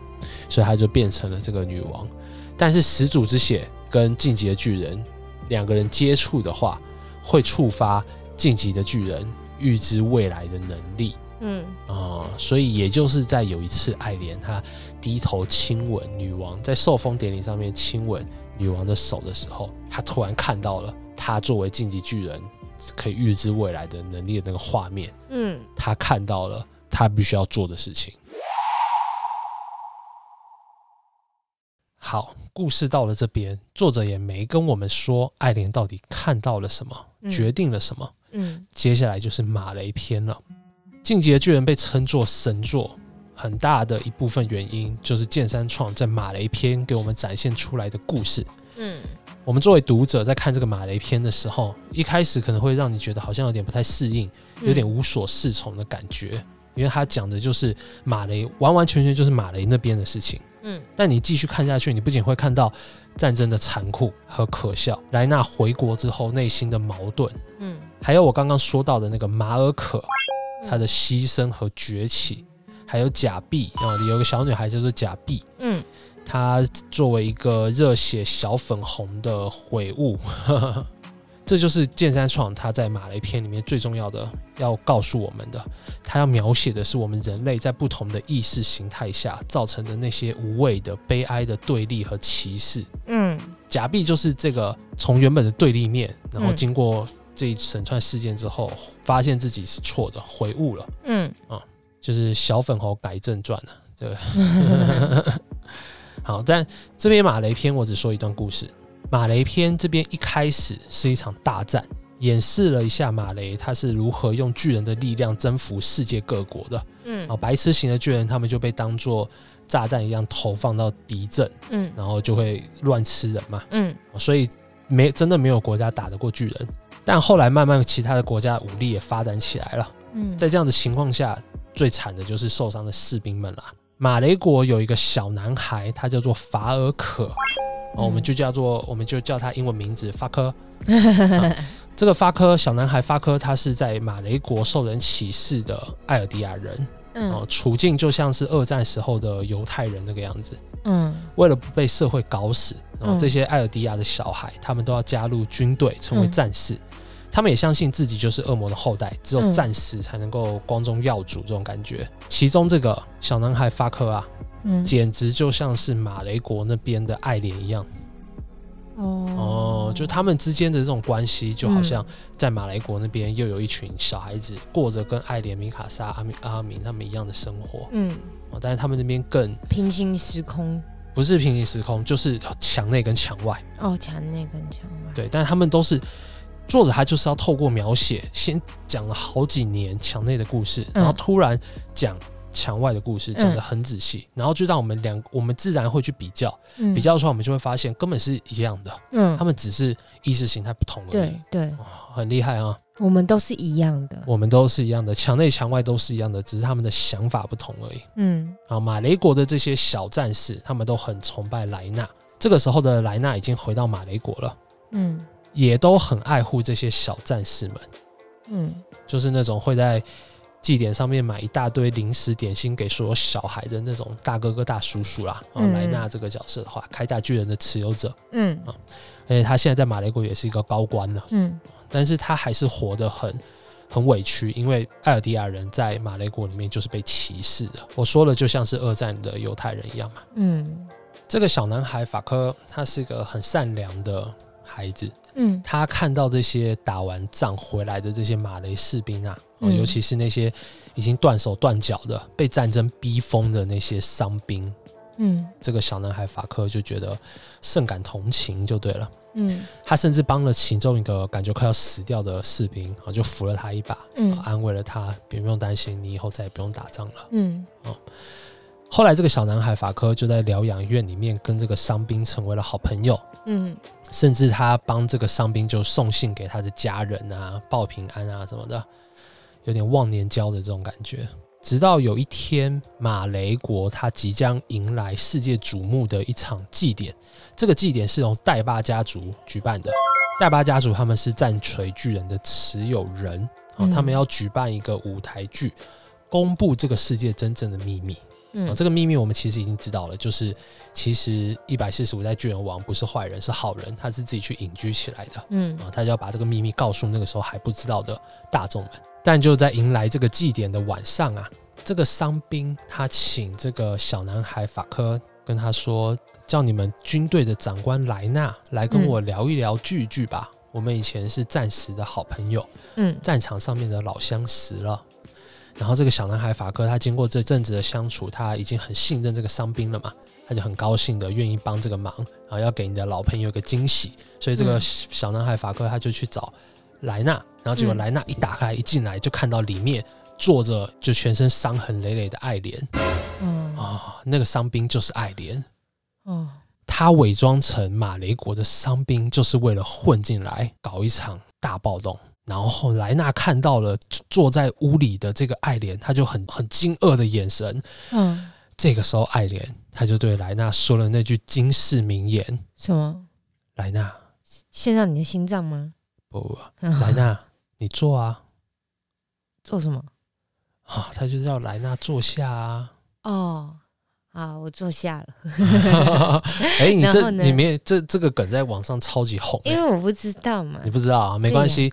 所以她就变成了这个女王。但是始祖之血跟晋级的巨人两个人接触的话，会触发晋级的巨人预知未来的能力嗯啊、所以也就是在有一次，爱莲她低头亲吻女王，在受封典礼上面亲吻女王的手的时候，她突然看到了她作为晋级巨人可以预知未来的能力的那个画面，嗯他看到了他必须要做的事情。好，故事到了这边，作者也没跟我们说爱莲到底看到了什么，嗯决定了什么。嗯接下来就是马雷篇了。进击的巨人被称作神作，很大的一部分原因就是剑山创在马雷篇给我们展现出来的故事。嗯我们作为读者在看这个马雷篇的时候，一开始可能会让你觉得好像有点不太适应，有点无所适从的感觉，因为他讲的就是马雷，完完全全就是马雷那边的事情。嗯。但你继续看下去，你不仅会看到战争的残酷和可笑，莱纳回国之后内心的矛盾，嗯。还有我刚刚说到的那个马尔可，他的牺牲和崛起，还有贾碧啊，有个小女孩叫做假币，嗯她作为一个热血小粉红的悔悟，这就是剑山创他在马雷篇里面最重要的要告诉我们的，他要描写的是我们人类在不同的意识形态下造成的那些无谓的悲哀的对立和歧视。嗯。假币就是这个从原本的对立面，然后嗯经过这一整串事件之后，发现自己是错的，悔悟了，嗯。啊就是小粉红改正传了。这个好，但这边马雷篇我只说一段故事。马雷篇这边一开始是一场大战，演示了一下马雷他是如何用巨人的力量征服世界各国的。嗯啊，白痴型的巨人他们就被当做炸弹一样投放到敌阵，嗯然后就会乱吃人嘛。嗯所以没真的没有国家打得过巨人。但后来慢慢其他的国家武力也发展起来了，嗯在这样的情况下，最惨的就是受伤的士兵们啦。马雷国有一个小男孩，他叫做法尔可，哦，我们就叫做我们就叫他英文名字法科。啊这个法科小男孩法科，他是在马雷国受人歧视的艾尔迪亚人，哦嗯，处境就像是二战时候的犹太人那个样子。嗯。为了不被社会搞死，然后嗯。这些艾尔迪亚的小孩，他们都要加入军队，成为战士。他们也相信自己就是恶魔的后代，只有嗯。战死才能够光宗耀祖这种感觉。其中这个小男孩发科啊，嗯，简直就像是马雷国那边的爱莲一样。哦。哦，就他们之间的这种关系，就好像在马雷国那边又有一群小孩子过着跟爱莲、米卡莎、阿米阿明他们一样的生活。嗯，哦，但是他们那边更平行时空。不是平行时空，就是墙内跟墙外。哦，墙内跟墙外，对，但是他们都是作者，他就是要透过描写，先讲了好几年墙内的故事，然后嗯突然讲墙外的故事，讲的很仔细，然后就让我们两我们自然会去比较，嗯比，较出来，我们就会发现根本是一样的，嗯他，们只是意识形态不同而已对。很厉害啊！我们都是一样的，我们都是一样的，墙内墙外都是一样的，只是他们的想法不同而已。嗯啊，马雷国的这些小战士，他们都很崇拜莱纳。这个时候的莱纳已经回到马雷国了，嗯也都很爱护这些小战士们。嗯就是那种会在祭典上面买一大堆零食点心给所有小孩的那种大哥哥大叔叔啦。哦，嗯莱纳这个角色的话，铠甲巨人的持有者，嗯啊而且他现在在马雷国也是一个高官了，嗯但是他还是活得很很委屈，因为艾尔迪亚人在马雷国里面就是被歧视的。我说了，就像是二战的犹太人一样嘛。嗯这个小男孩法科，他是个很善良的孩子，嗯。他看到这些打完仗回来的这些马雷士兵啊，尤其是那些已经断手断脚的、被战争逼疯的那些伤兵，嗯。这个小男孩法克就觉得甚感同情，就对了。嗯。他甚至帮了其中一个感觉快要死掉的士兵啊，就扶了他一把，嗯。安慰了他，别不用担心，你以后再也不用打仗了。嗯。后来，这个小男孩法科就在疗养院里面跟这个伤兵成为了好朋友。嗯甚至他帮这个伤兵就送信给他的家人啊，报平安啊什么的，有点忘年交的这种感觉。直到有一天，马雷国他即将迎来世界瞩目的一场祭典，这个祭典是由戴巴家族举办的。戴巴家族他们是战锤巨人的持有人，哦，嗯他们要举办一个舞台剧，公布这个世界真正的秘密。这个秘密我们其实已经知道了，就是其实一百四十五代巨人王不是坏人，是好人，他是自己去隐居起来的嗯啊，他就要把这个秘密告诉那个时候还不知道的大众们。但就在迎来这个祭典的晚上啊，这个伤兵他请这个小男孩法科跟他说，叫你们军队的长官莱纳来跟嗯我聊一聊聚一聚吧。我们以前是战时的好朋友，嗯战场上面的老相识了。然后这个小男孩法科，他经过这阵子的相处，他已经很信任这个伤兵了嘛，他就很高兴的愿意帮这个忙，然后要给你的老朋友一个惊喜，所以这个嗯。小男孩法克他就去找莱纳，然后结果嗯。莱纳一打开一进来就看到里面坐着就全身伤痕累累的爱莲嗯。啊、那个伤兵就是爱莲，哦他伪装成马雷国的伤兵，就是为了混进来搞一场大暴动。然后莱纳看到了坐在屋里的这个爱莲，他就很很惊愕的眼神。嗯。这个时候，爱莲他就对莱纳说了那句惊世名言什么？：“莱纳，献上你的心脏吗？不不，不 莱纳，你坐啊做什么？啊！”他就叫莱纳坐下啊。哦，好，我坐下了，哎，你这然后呢里面这这个梗在网上超级红、因为我不知道嘛你。不知道啊？没关系，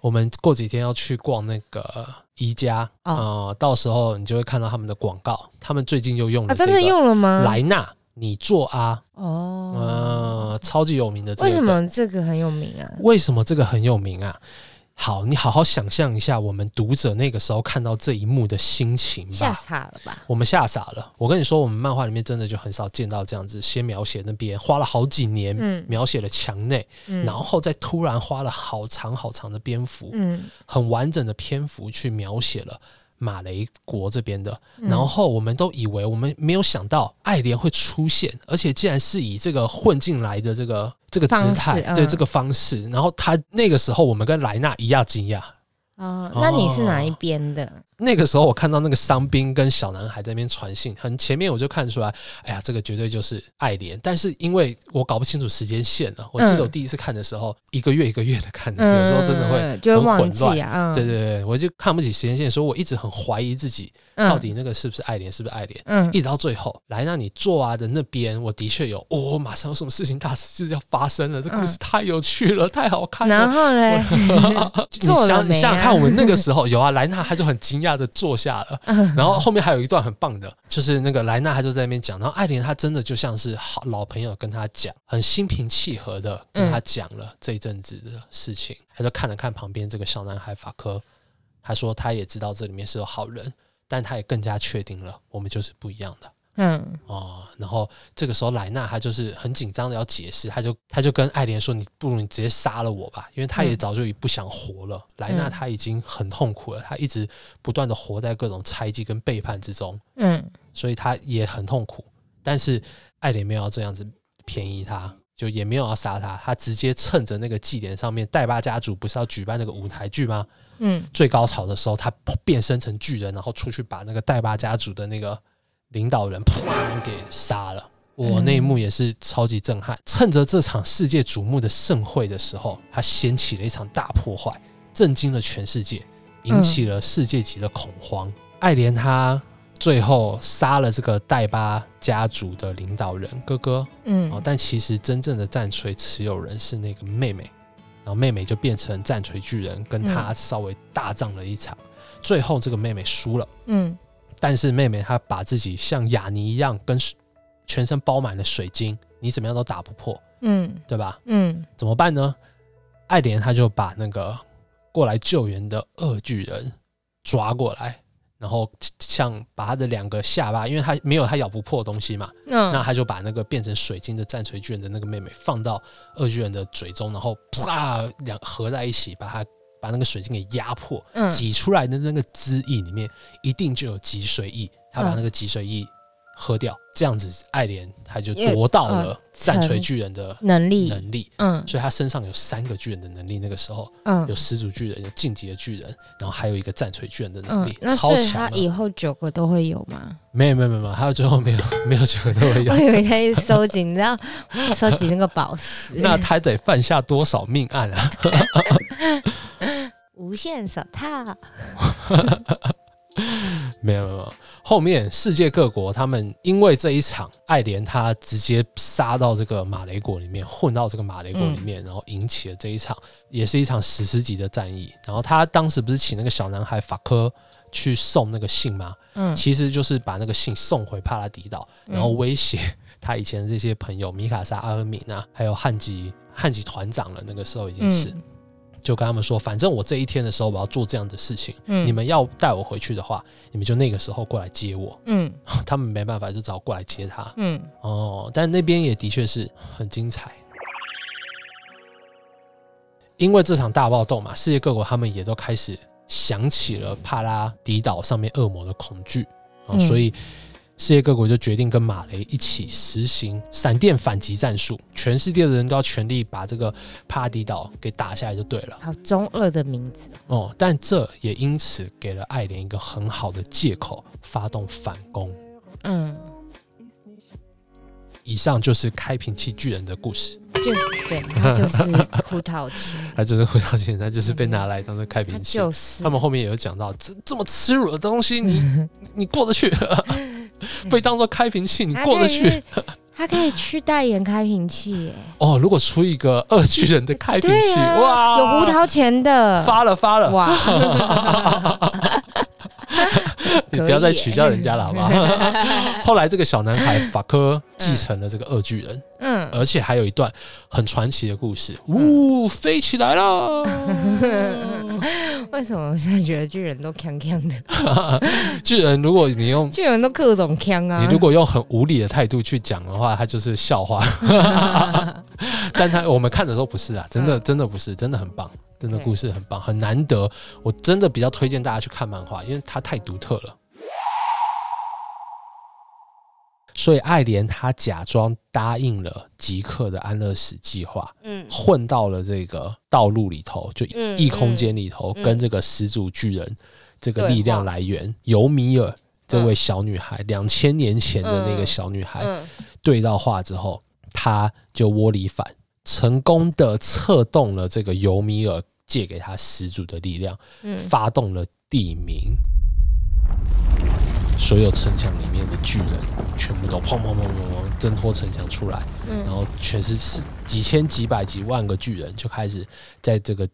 我们过几天要去逛那个宜家，哦呃，到时候你就会看到他们的广告。他们最近又用了啊，真的这个用了吗？莱纳，你做啊，哦，呃，超级有名的这个。为什？么这个很有名啊？为什么这个很有名啊？好，你好好想象一下，我们读者那个时候看到这一幕的心情吓吧。傻了吧？我们吓傻了。我跟你说，我们漫画里面真的就很少见到这样子，先描写那边花了好几年，嗯描写了墙内，嗯然后再突然花了好长好长的篇幅，嗯，很完整的篇幅去描写了马雷国这边的。嗯然后我们都以为，我们没有想到爱莲会出现，而且竟然是以这个混进来的这个这个姿态，嗯对这个方式。然后他那个时候，我们跟莱纳一样惊讶。哦，那你是哪一哦边的？那个时候我看到那个伤兵跟小男孩在那边传信，很前面我就看出来，哎呀，这个绝对就是爱莲。但是因为我搞不清楚时间线了，我记得我第一次看的时候，一个月一个月的看，有时候真的会很混乱。对对对，我就看不起时间线，所以我一直很怀疑自己嗯到底那个是不是爱莲，是不是爱莲。嗯一直到最后，莱纳你做啊的那边，我的确有，哦，马上有什么事情大事就要发生了，这故事太有趣了，太好看了。然后嘞，你想想看，我们那个时候 有啊，莱纳他就很惊讶的坐下了，嗯然后后面还有一段很棒的，就是那个莱纳他就在那边讲，然后艾莲他真的就像是好老朋友跟他讲，很心平气和的跟他讲了这一阵子的事情，他就看了看旁边这个小男孩法科，他说他也知道这里面是有好人，但他也更加确定了我们就是不一样的。嗯哦，然后这个时候莱纳他就是很紧张的要解释，他就他就跟爱莲说：“你不如你直接杀了我吧，因为他也嗯早就已不想活了。莱纳嗯他已经很痛苦了，他一直不断的活在各种猜忌跟背叛之中，嗯所以他也很痛苦。但是爱莲没有要这样子便宜他，就也没有要杀他，他直接趁着那个祭典上面，戴巴家族不是要举办那个舞台剧吗？嗯最高潮的时候，他变身成巨人，然后出去把那个戴巴家族的那个领导人啪给杀了。我那一幕也是超级震撼。趁着这场世界瞩目的盛会的时候，他掀起了一场大破坏，震惊了全世界，引起了世界级的恐慌。爱莲他最后杀了这个戴巴家族的领导人哥哥，哦嗯，但其实真正的战锤持有人是那个妹妹，然后妹妹就变成战锤巨人，跟他稍微大战了一场，最后这个妹妹输了，嗯但是妹妹她把自己像雅尼一样，跟全身包满了水晶，你怎么样都打不破，嗯对吧？嗯怎么办呢？爱莲她就把那个过来救援的恶巨人抓过来。然后像把他的两个下巴，因为他没有他咬不破的东西嘛，那嗯他就把那个变成水晶的战锤巨人的那个妹妹放到恶巨人的嘴中，然后啪两合在一起，把它把那个水晶给压迫，嗯挤出来的那个汁液里面一定就有脊髓液，他把那个脊髓液喝掉，这样子爱莲他就也夺到了嗯战锤巨人的能力，能力。嗯所以他身上有三个巨人的能力，那个时候嗯有始祖巨人，有晋级的巨人，然后还有一个战锤巨人的能嗯力，，超强啊！他以后九个都会有吗？没有没有没有还有最后没有没有九个都会有我，以为他一直收集，你知道，收集那个宝石，那他得犯下多少命案啊？无限手套，没有没有后面世界各国他们因为这一场，爱莲他直接杀到这个马雷国里面，混到这个马雷国里面，然后引起了这一场，也是一场史诗级的战役。然后他当时不是请那个小男孩法科去送那个信吗？嗯其实就是把那个信送回帕拉迪岛，嗯然后威胁他以前的这些朋友米卡莎、阿尔敏啊，还有汉吉汉吉团长了。那个时候已经是，嗯就跟他们说，反正我这一天的时候我要做这样的事情，嗯。你们要带我回去的话，你们就那个时候过来接我。嗯。他们没办法，就只好过来接他。嗯。哦，但那边也的确是很精彩，因为这场大暴动嘛，世界各国他们也都开始想起了帕拉迪岛上面恶魔的恐惧啊、嗯。所以世界各国就决定跟马雷一起实行闪电反击战术，全世界的人都要全力把这个帕拉迪岛给打下来就对了。好中二的名字，哦，但这也因此给了爱莲一个很好的借口，发动反攻。嗯，以上就是开瓶器巨人的故事。就是对，他就是胡桃钳，他就是回到现在，就是被拿来当做开瓶器。就是他们后面也有讲到，这这么耻辱的东西，你你过得去？被当做开瓶器，你过得去？他可以去代言开瓶器耶，哦，如果出一个二巨人的开瓶器，啊，哇，有胡桃钳的，发了发了，哇，你不要再取笑人家了，好不好？后来这个小男孩法科继承了这个二巨人，嗯，而且还有一段很传奇的故事，呜，飞起来了！为什么我现在觉得巨人都锵锵的？巨人，如果你用巨人都各种锵啊！你如果用很无理的态度去讲的话，他就是笑话。但他我们看的时候不是啊，真的嗯真的不是，真的很棒，真的故事很棒，很难得。我真的比较推荐大家去看漫画，因为它太独特了。所以爱莲她假装答应了极客的安乐死计划，嗯。混到了这个道路里头，就嗯异空间里头，嗯。跟这个始祖巨人这个力量来源尤米尔这嗯位小女孩，两千年前的那个嗯。小女孩嗯。对到话之后，她就窝里反，成功的策动了这个尤米尔借给他始祖的力量，嗯。发动了地名。所有城墙里面的巨人全部都砰砰砰砰砰挣脱城墙出来，然嗯后全是是几千、几百、几万个巨人就开始在这个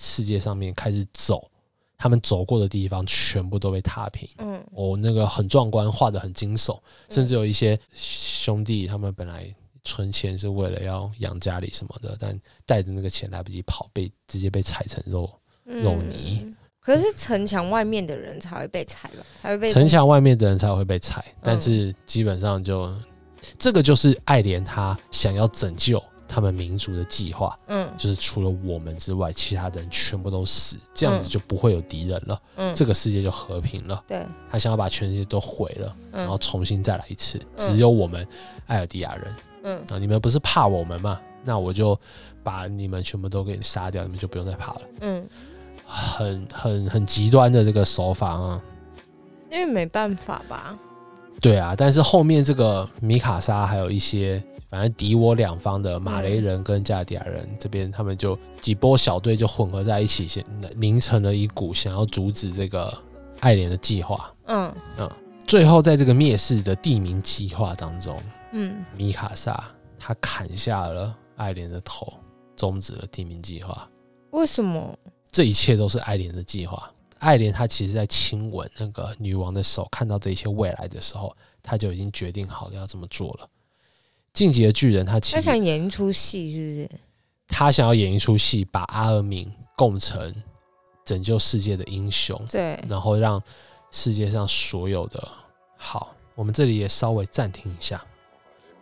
世界上面开始走，他们走过的地方全部都被踏平。嗯。哦，那个很壮观，画的很惊悚，甚至有一些兄弟他们本来存钱是为了要养家里什么的，但带着那个钱来不及跑，被直接被踩成肉。肉泥嗯可是城墙外面的人才会被踩吧？才会被城墙外面的人才会被踩，嗯但是基本上就这个就是爱莲他想要拯救他们民族的计划。嗯就是除了我们之外，其他的人全部都死，这样子就不会有敌人了，嗯，这个世界就和平了。对，他想要把全世界都毁了，嗯然后重新再来一次，只有我们艾尔迪亚人嗯啊，你们不是怕我们吗？那我就把你们全部都给杀掉，你们就不用再怕了。嗯，很很很极端的这个手法啊，因为没办法吧？对啊，但是后面这个米卡莎还有一些，反正敌我两方的马雷人跟加尔迪亚人这边，他们就几波小队就混合在一起，先凝成了一股想要阻止这个爱莲的计划。嗯最后，在这个灭世的地名计划当中，嗯米卡萨他砍下了爱莲的头，终止了地名计划。为什么？这一切都是爱莲的计划。爱莲她其实在亲吻那个女王的手，看到这一切未来的时候，她就已经决定好了要这么做了。晋级的巨人，他其实他想演一出戏，是不是？他想要演一出戏，把阿尔敏供成拯救世界的英雄，对，然后让世界上所有的好，我们这里也稍微暂停一下，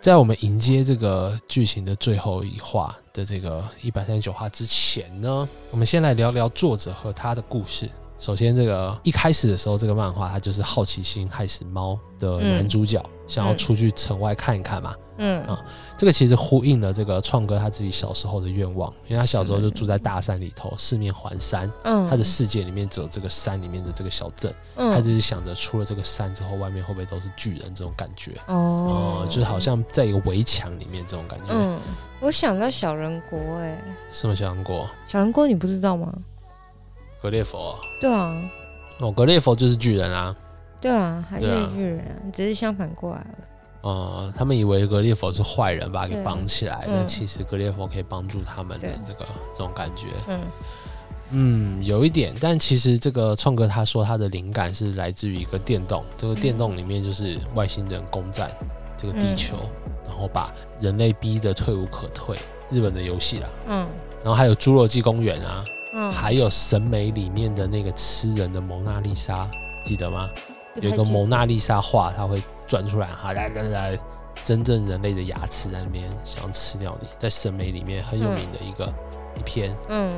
在我们迎接这个剧情的最后一话的这个一百三十九话之前呢，我们先来聊聊作者和他的故事。首先，这个一开始的时候，这个漫画它就是好奇心害死猫的男主角，想要出去城外看一看嘛。嗯啊这个其实呼应了这个创哥他自己小时候的愿望，因为他小时候就住在大山里头，四面环山，嗯，他的世界里面只有这个山里面的这个小镇，嗯他只是想着出了这个山之后，外面会不会都是巨人这种感觉，哦哦、就是好像在一个围墙里面这种感觉。嗯，我想到小人国哎、什么小人国？小人国你不知道吗？格列佛。对啊，哦，格列佛就是巨人啊，对啊，还是巨人啊，只是相反过来了。嗯，他们以为格列佛是坏人，把他给绑起来，嗯。但其实格列佛可以帮助他们的这个这种感觉。嗯。嗯，有一点，但其实这个创哥他说他的灵感是来自于一个电动，这个电动里面就是外星人攻占这个地球，然后把人类逼得退无可退。日本的游戏啦，嗯。然后还有侏罗纪公园啊，嗯，还有审美里面的那个吃人的蒙娜丽莎，记得吗？有一个蒙娜丽莎画，它会转出来，哈来来来，真正人类的牙齿在那边想要吃掉你，在审美里面很有名的一个、一篇。嗯，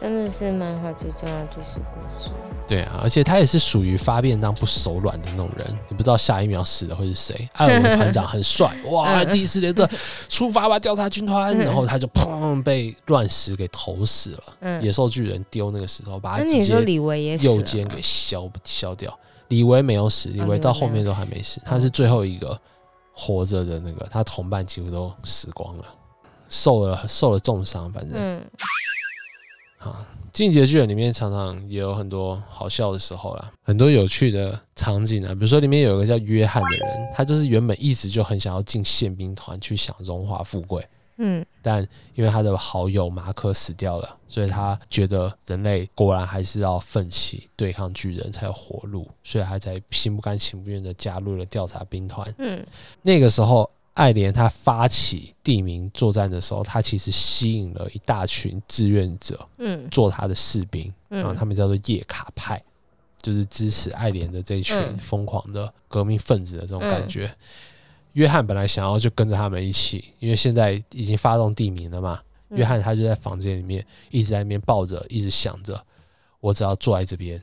真的是漫画最重要的就是故事。对啊，而且他也是属于发便当不手软的那种人，你不知道下一秒死的会是谁。艾尔文团长很帅，哇，嗯第一次连着出发吧调查军团，嗯然后他就砰被乱石给投死了。嗯野，兽巨人丢那个石头，把他直接右肩给削削掉。李维没有死，李维到后面都还没死，他是最后一个活着的那个，他同伴几乎都死光了，受了受了重伤，反正。嗯啊，《进击的巨人》里面常常也有很多好笑的时候啦，很多有趣的场景啊，比如说里面有一个叫约翰的人，他就是原本一直就很想要进宪兵团去享荣华富贵，嗯但因为他的好友马可死掉了，所以他觉得人类果然还是要奋起对抗巨人才有活路，所以他才心不甘情不愿的加入了调查兵团。嗯那个时候，爱莲他发起地名作战的时候，他其实吸引了一大群志愿者嗯做他的士兵，然后嗯他们叫做叶卡派，就是支持爱莲的这一群嗯疯狂的革命分子的这种感觉。约翰本来想要就跟着他们一起，因为现在已经发动地名了嘛。嗯约翰他就在房间里面一直在那边抱着，一直想着，我只要坐在这边，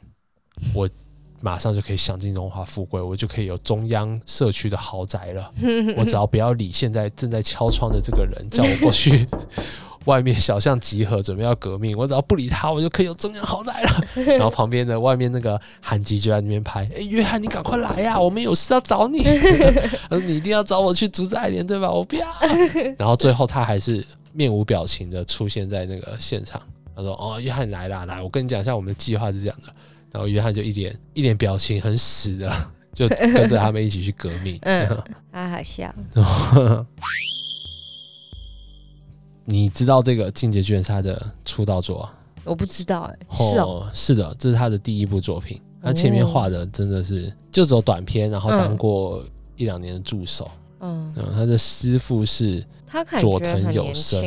我马上就可以享尽荣华富贵，我就可以有中央社区的豪宅了。我只要不要理现在正在敲窗的这个人，叫我过去外面小巷集合，准备要革命，我只要不理他，我就可以有中央豪宅了。然后旁边的外面那个韩吉就在那边拍，哎，约翰，你赶快来呀，我们有事要找你，他说你一定要找我去竹在连，对吧？我不要。然后最后他还是面无表情的出现在那个现场。他说：“哦，约翰来啦，来，我跟你讲一下我们的计划是这样的。”然后约翰就一脸一脸表情很死的，就跟着他们一起去革命。嗯，他好笑。你知道这个《进阶巨人》是他的出道作？我不知道哎。是哦，是的，这是他的第一部作品。他前面画的真的是就走短片，然后当过一两年的助手。嗯，他的师傅是佐藤有生。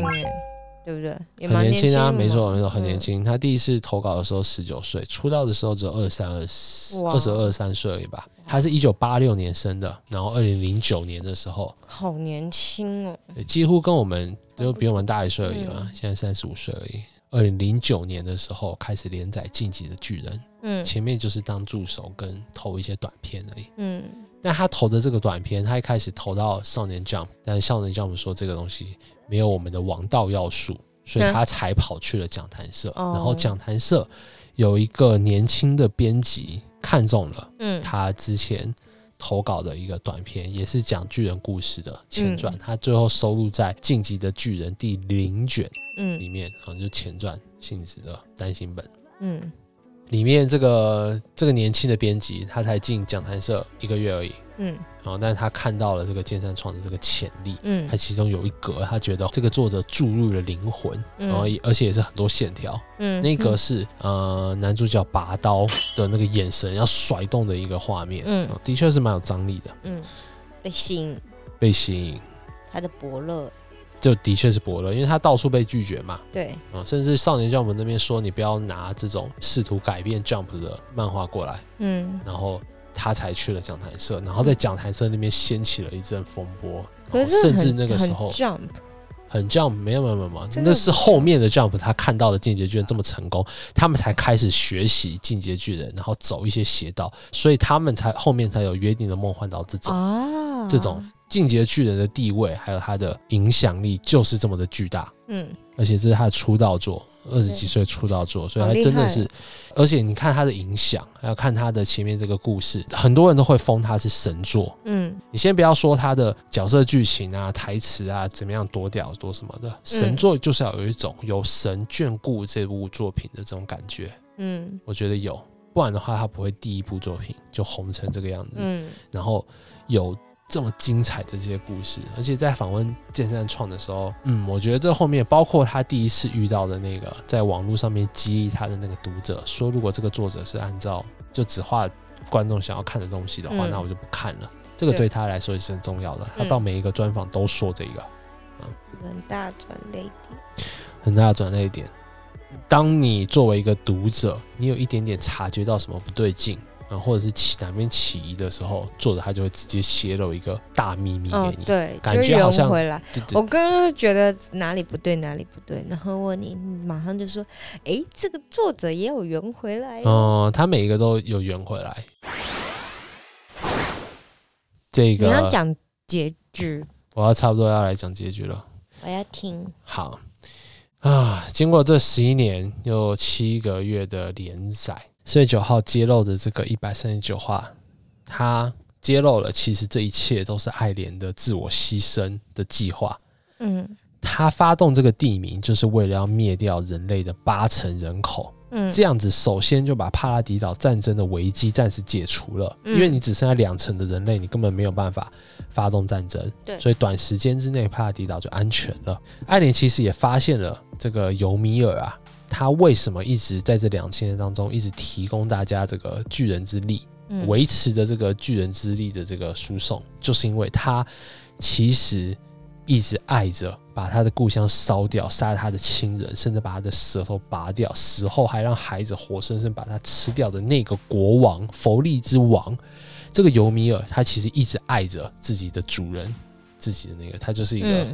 对不对？很年轻啊，没错没错，很年轻。他第一次投稿的时候十九岁，出道的时候只有二三二四二十二三岁而已吧。他是一九八六年生的，然后二零零九年的时候，好年轻哦，几乎跟我们就比我们大一岁而已嘛。现在三十五岁而已。二零零九年的时候开始连载《晋级的巨人》，嗯，前面就是当助手跟投一些短片而已，嗯。但他投的这个短片，他一开始投到少年 Jump，但少年 Jump 说这个东西。没有我们的王道要素，所以他才跑去了讲坛社。然后讲坛社有一个年轻的编辑看中了，嗯，他之前投稿的一个短片，也是讲巨人故事的前传，他最后收录在《晋级的巨人》第零卷，嗯，里面，好像就前传性质的单行本，嗯，里面这个这个年轻的编辑，他才进讲坛社一个月而已。嗯，然后，但是他看到了这个剑山创的这个潜力，嗯，他其中有一格，他觉得这个作者注入了灵魂，嗯。然后而且也是很多线条，嗯，那个是呃男主角拔刀的那个眼神要甩动的一个画面，嗯，的确是蛮有张力的，嗯，被吸引，被吸引，他的伯乐。就的确是伯乐，因为他到处被拒绝嘛。对，啊，甚至少年 Jump 那边说你不要拿这种试图改变 Jump 的漫画过来，嗯，然后。他才去了讲台社，然后在讲台社那边掀起了一阵风波。甚至那个时候很 jump，没有没有没有，那是后面的 jump，他看到了进阶巨人这么成功，他们才开始学习进阶巨人，然后走一些邪道，所以他们才后面才有约定的梦幻岛这种这种进阶巨人的地位，还有他的影响力就是这么的巨大。嗯，而且这是他的出道作。二十几岁出道做，所以他真的是，而且你看他的影响，还要看他的前面这个故事，很多人都会封他是神作。嗯，你先不要说他的角色剧情啊、台词啊怎么样多屌多什么的，神作就是要有一种有神眷顾这部作品的这种感觉。嗯，我觉得有，不然的话他不会第一部作品就红成这个样子。嗯，然后有。这么精彩的这些故事，而且在访问剑山创的时候，嗯，我觉得这后面包括他第一次遇到的那个在网络上面激励他的那个读者，说如果这个作者是按照就只画观众想要看的东西的话，那我就不看了。这个对他来说也是很重要的。他到每一个专访都说这个，嗯，很大转泪点，很大转泪点。当你作为一个读者，你有一点点察觉到什么不对劲。或者是起哪边起疑的时候，作者他就会直接泄露一个大秘密给你，对，感觉好像回来。我刚刚觉得哪里不对，哪里不对，然后问你，马上就说：“哎，这个作者也有圆回来。”哦，他每一个都有圆回来。这个你要讲结局，我要差不多要来讲结局了。我要听。好啊，经过这十一年又七个月的连载。四月九号揭露的这个一百三十九话，他揭露了其实这一切都是爱莲的自我牺牲的计划。嗯，他发动这个地名就是为了要灭掉人类的八成人口。嗯，这样子首先就把帕拉迪岛战争的危机暂时解除了，因为你只剩下两成的人类，你根本没有办法发动战争。对，所以短时间之内帕拉迪岛就安全了。爱莲其实也发现了这个尤米尔啊。他为什么一直在这两千年当中一直提供大家这个巨人之力，维持着这个巨人之力的这个输送，就是因为他其实一直爱着把他的故乡烧掉，杀了他的亲人，甚至把他的舌头拔掉，死后还让孩子活生生把他吃掉的那个国王佛利之王，这个尤米尔，他其实一直爱着自己的主人，自己的那个，他就是一个。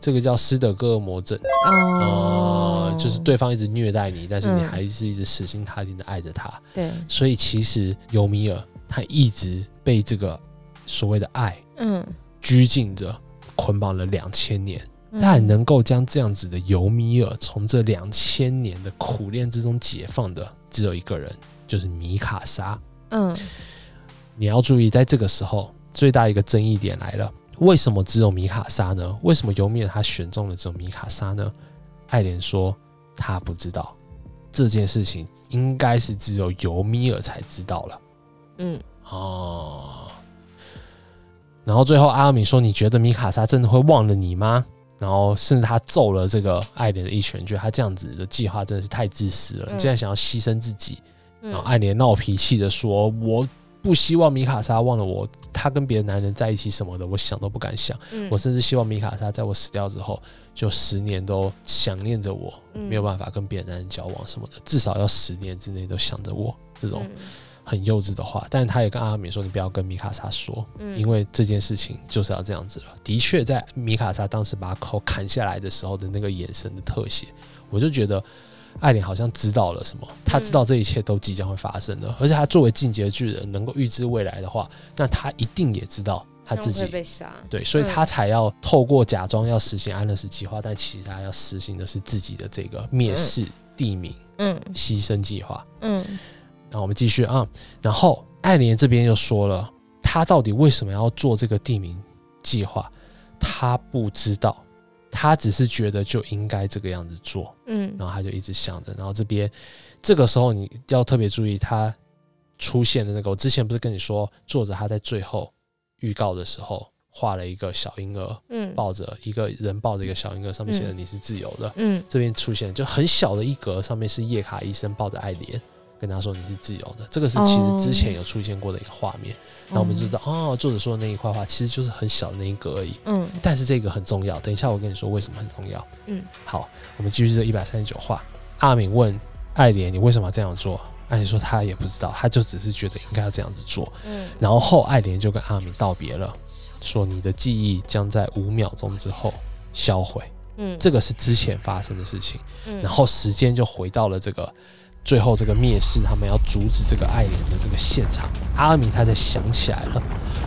这个叫斯德哥尔摩症。哦。哦，就是对方一直虐待你，但是你嗯还是一直死心塌地的爱着他。对，所以其实尤米尔他一直被这个所谓的爱嗯，拘禁着，捆绑了两千年。嗯。但能够将这样子的尤米尔从这两千年的苦恋之中解放的，只有一个人，就是米卡莎。嗯。你要注意，在这个时候，最大一个争议点来了：为什么只有米卡莎呢？为什么尤米尔他选中了只有米卡莎呢？爱莲说他不知道这件事情，应该是只有尤米尔才知道了。嗯哦。然后最后阿尔敏说：“你觉得米卡莎真的会忘了你吗？”然后甚至他揍了这个爱莲的一拳，觉得他这样子的计划真的是太自私了。嗯你竟然想要牺牲自己，然后嗯爱莲闹脾气的说：“我不希望米卡莎忘了我，她跟别的男人在一起什么的，我想都不敢想。嗯我甚至希望米卡莎在我死掉之后，就十年都想念着我，嗯没有办法跟别的男人交往什么的，至少要十年之内都想着我。这种嗯很幼稚的话，但是他也跟阿尔敏说：你不要跟米卡莎说，嗯因为这件事情就是要这样子了。的确，在米卡莎当时把口砍下来的时候的那个眼神的特写，我就觉得艾琳好像知道了什么，他知道这一切都即将会发生的，而且他作为进阶的巨人，能够预知未来的话，那他一定也知道他自己被杀，对，所以嗯。他才要透过假装要实行安乐死计划，但其实他要实行的是自己的这个灭世地名嗯牺牲计划。嗯。那我们继续啊，然后艾莲这边又说了，他到底为什么要做这个地名计划？他不知道，他只是觉得就应该这个样子做，嗯然后他就一直想着。然后这边这个时候你要特别注意，他出现的那个，我之前不是跟你说，作者他在最后预告的时候画了一个小婴儿嗯抱着一个人抱着一个小婴儿，上面写着嗯“你是自由的”。嗯这边出现就很小的一格，上面是叶卡医生抱着爱莲，跟他说你是自由的。这个是其实之前有出现过的一个画面，然后我们就知道哦，作者说的那一块话其实就是很小的那一格而已。嗯但是这个很重要，等一下我跟你说为什么很重要。嗯，好，我们继续这一百三十九话。阿敏问爱莲：“你为什么要这样做？”爱莲说：“她也不知道，她就只是觉得应该要这样子做。”嗯然后后爱莲就跟阿敏道别了，说：“你的记忆将在五秒钟之后销毁。”嗯，这个是之前发生的事情。嗯然后时间就回到了这个最后这个灭世，他们要阻止这个爱莲的这个现场。阿米他才想起来了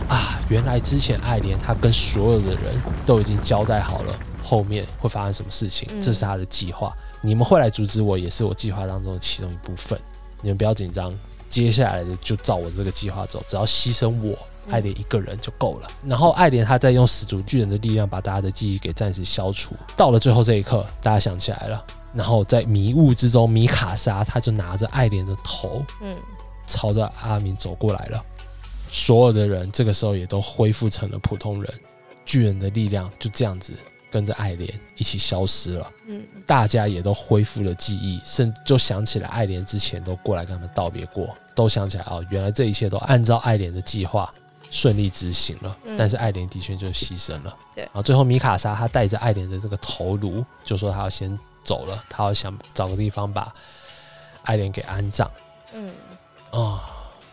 啊，原来之前爱莲他跟所有的人都已经交代好了，后面会发生什么事情，嗯这是他的计划。你们会来阻止我，也是我计划当中的其中一部分。你们不要紧张，接下来的就照我这个计划走，只要牺牲我。爱莲一个人就够了，然后爱莲他再用始祖巨人的力量把大家的记忆给暂时消除。到了最后这一刻，大家想起来了，然后在迷雾之中，米卡莎他就拿着爱莲的头嗯朝着阿明走过来了。所有的人这个时候也都恢复成了普通人，巨人的力量就这样子跟着爱莲一起消失了。嗯大家也都恢复了记忆，甚至就想起来爱莲之前都过来跟他们道别过，都想起来哦，原来这一切都按照爱莲的计划顺利执行了。嗯但是爱莲的确就牺牲了。对然后最后米卡莎她带着爱莲的这个头颅，就说她要先走了，他好想找个地方把爱莲给安葬。嗯。哦，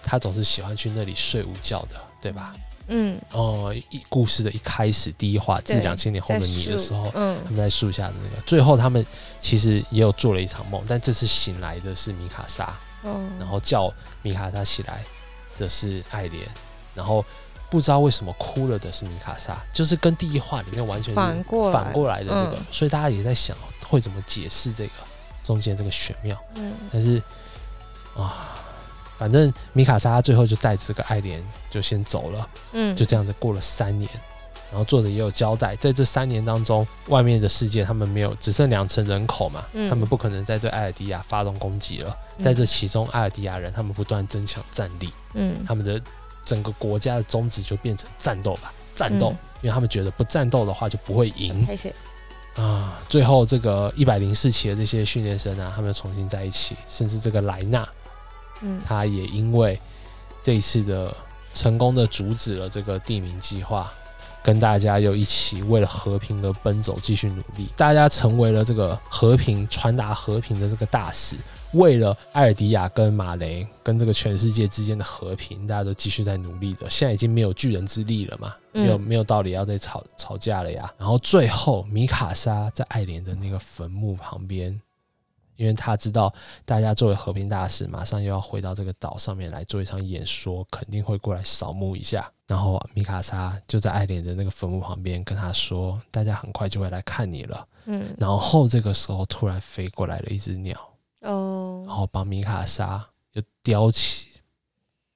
他总是喜欢去那里睡午觉的，对吧？嗯，哦，一故事的一开始第一话，致对两千年后的你的时候，嗯。他们在树下的那个，最后他们其实也有做了一场梦，但这次醒来的是米卡莎，哦，然后叫米卡莎起来的是爱莲，然后不知道为什么哭了的是米卡莎，就是跟第一话里面完全反过来反过来的这个，嗯。所以大家也在想会怎么解释这个中间这个玄妙，嗯。但是啊。反正米卡莎最后就带着这个爱莲就先走了，嗯，就这样子过了三年，然后作者也有交代，在这三年当中，外面的世界他们没有只剩两成人口嘛，嗯。他们不可能再对艾尔迪亚发动攻击了。嗯。在这其中，艾尔迪亚人他们不断增强战力，嗯。他们的整个国家的宗旨就变成战斗吧，战斗，嗯。因为他们觉得不战斗的话就不会赢啊。最后这个一百零四期的这些训练生啊，他们又重新在一起，甚至这个莱纳嗯他也因为这一次的成功的阻止了这个地名计划，跟大家又一起为了和平而奔走，继续努力。大家成为了这个和平传达和平的这个大使，为了艾尔迪亚跟马雷跟这个全世界之间的和平，大家都继续在努力的。现在已经没有巨人之力了嘛，嗯没有没有道理要再吵吵架了呀。然后最后米卡莎在爱莲的那个坟墓旁边，因为他知道大家作为和平大使，马上又要回到这个岛上面来做一场演说，肯定会过来扫墓一下。然后米卡莎就在爱莲的那个坟墓旁边跟他说：“大家很快就会来看你了。”嗯，然后这个时候突然飞过来了一只鸟，然哦，后把米卡莎就叼起，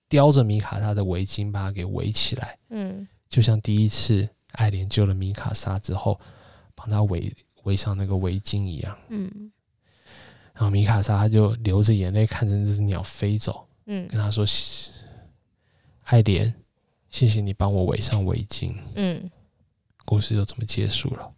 叼着米卡莎的围巾把它给围起来，嗯就像第一次爱莲救了米卡莎之后，帮她围围上那个围巾一样。嗯然后米卡莎她就流着眼泪看着那只鸟飞走，嗯跟他说：“爱莲，谢谢你帮我围上围巾。嗯，”故事就这么结束了。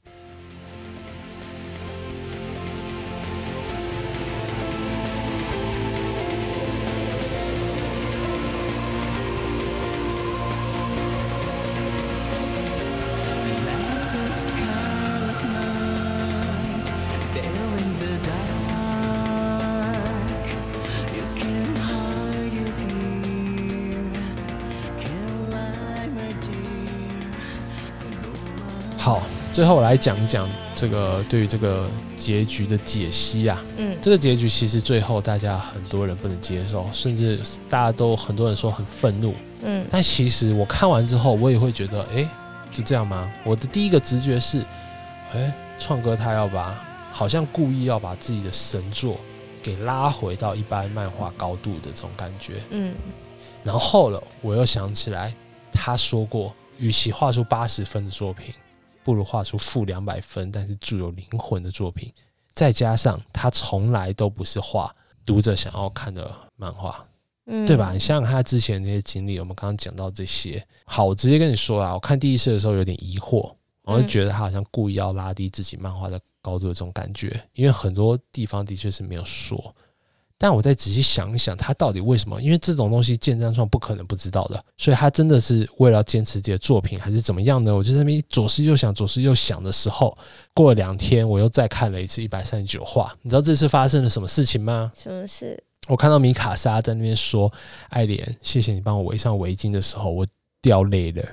最后我来讲一讲这个对于这个结局的解析啊。嗯这个结局其实最后大家很多人不能接受，甚至大家都很多人说很愤怒。嗯但其实我看完之后，我也会觉得，哎，就这样吗？我的第一个直觉是，哎，创哥他要把好像故意要把自己的神作给拉回到一般漫画高度的这种感觉。嗯然后后了，我又想起来，他说过，与其画出八十分的作品，不如画出负两百分但是具有灵魂的作品。再加上他从来都不是画读者想要看的漫画，嗯，对吧？你想想他之前那些经历，我们刚刚讲到这些。好，我直接跟你说啊，我看第一次的时候有点疑惑，我就觉得他好像故意要拉低自己漫画的高度的这种感觉，因为很多地方的确是没有说。但我再仔细想一想，他到底为什么？因为这种东西剑山创不可能不知道的，所以他真的是为了坚持自己的作品，还是怎么样呢？我就在那边左思右想，左思右想的时候，过了两天，我又再看了一次一百三十九话。你知道这次发生了什么事情吗？什么事？我看到米卡莎在那边说：“爱莲，谢谢你帮我围上围巾的时候，我掉泪了，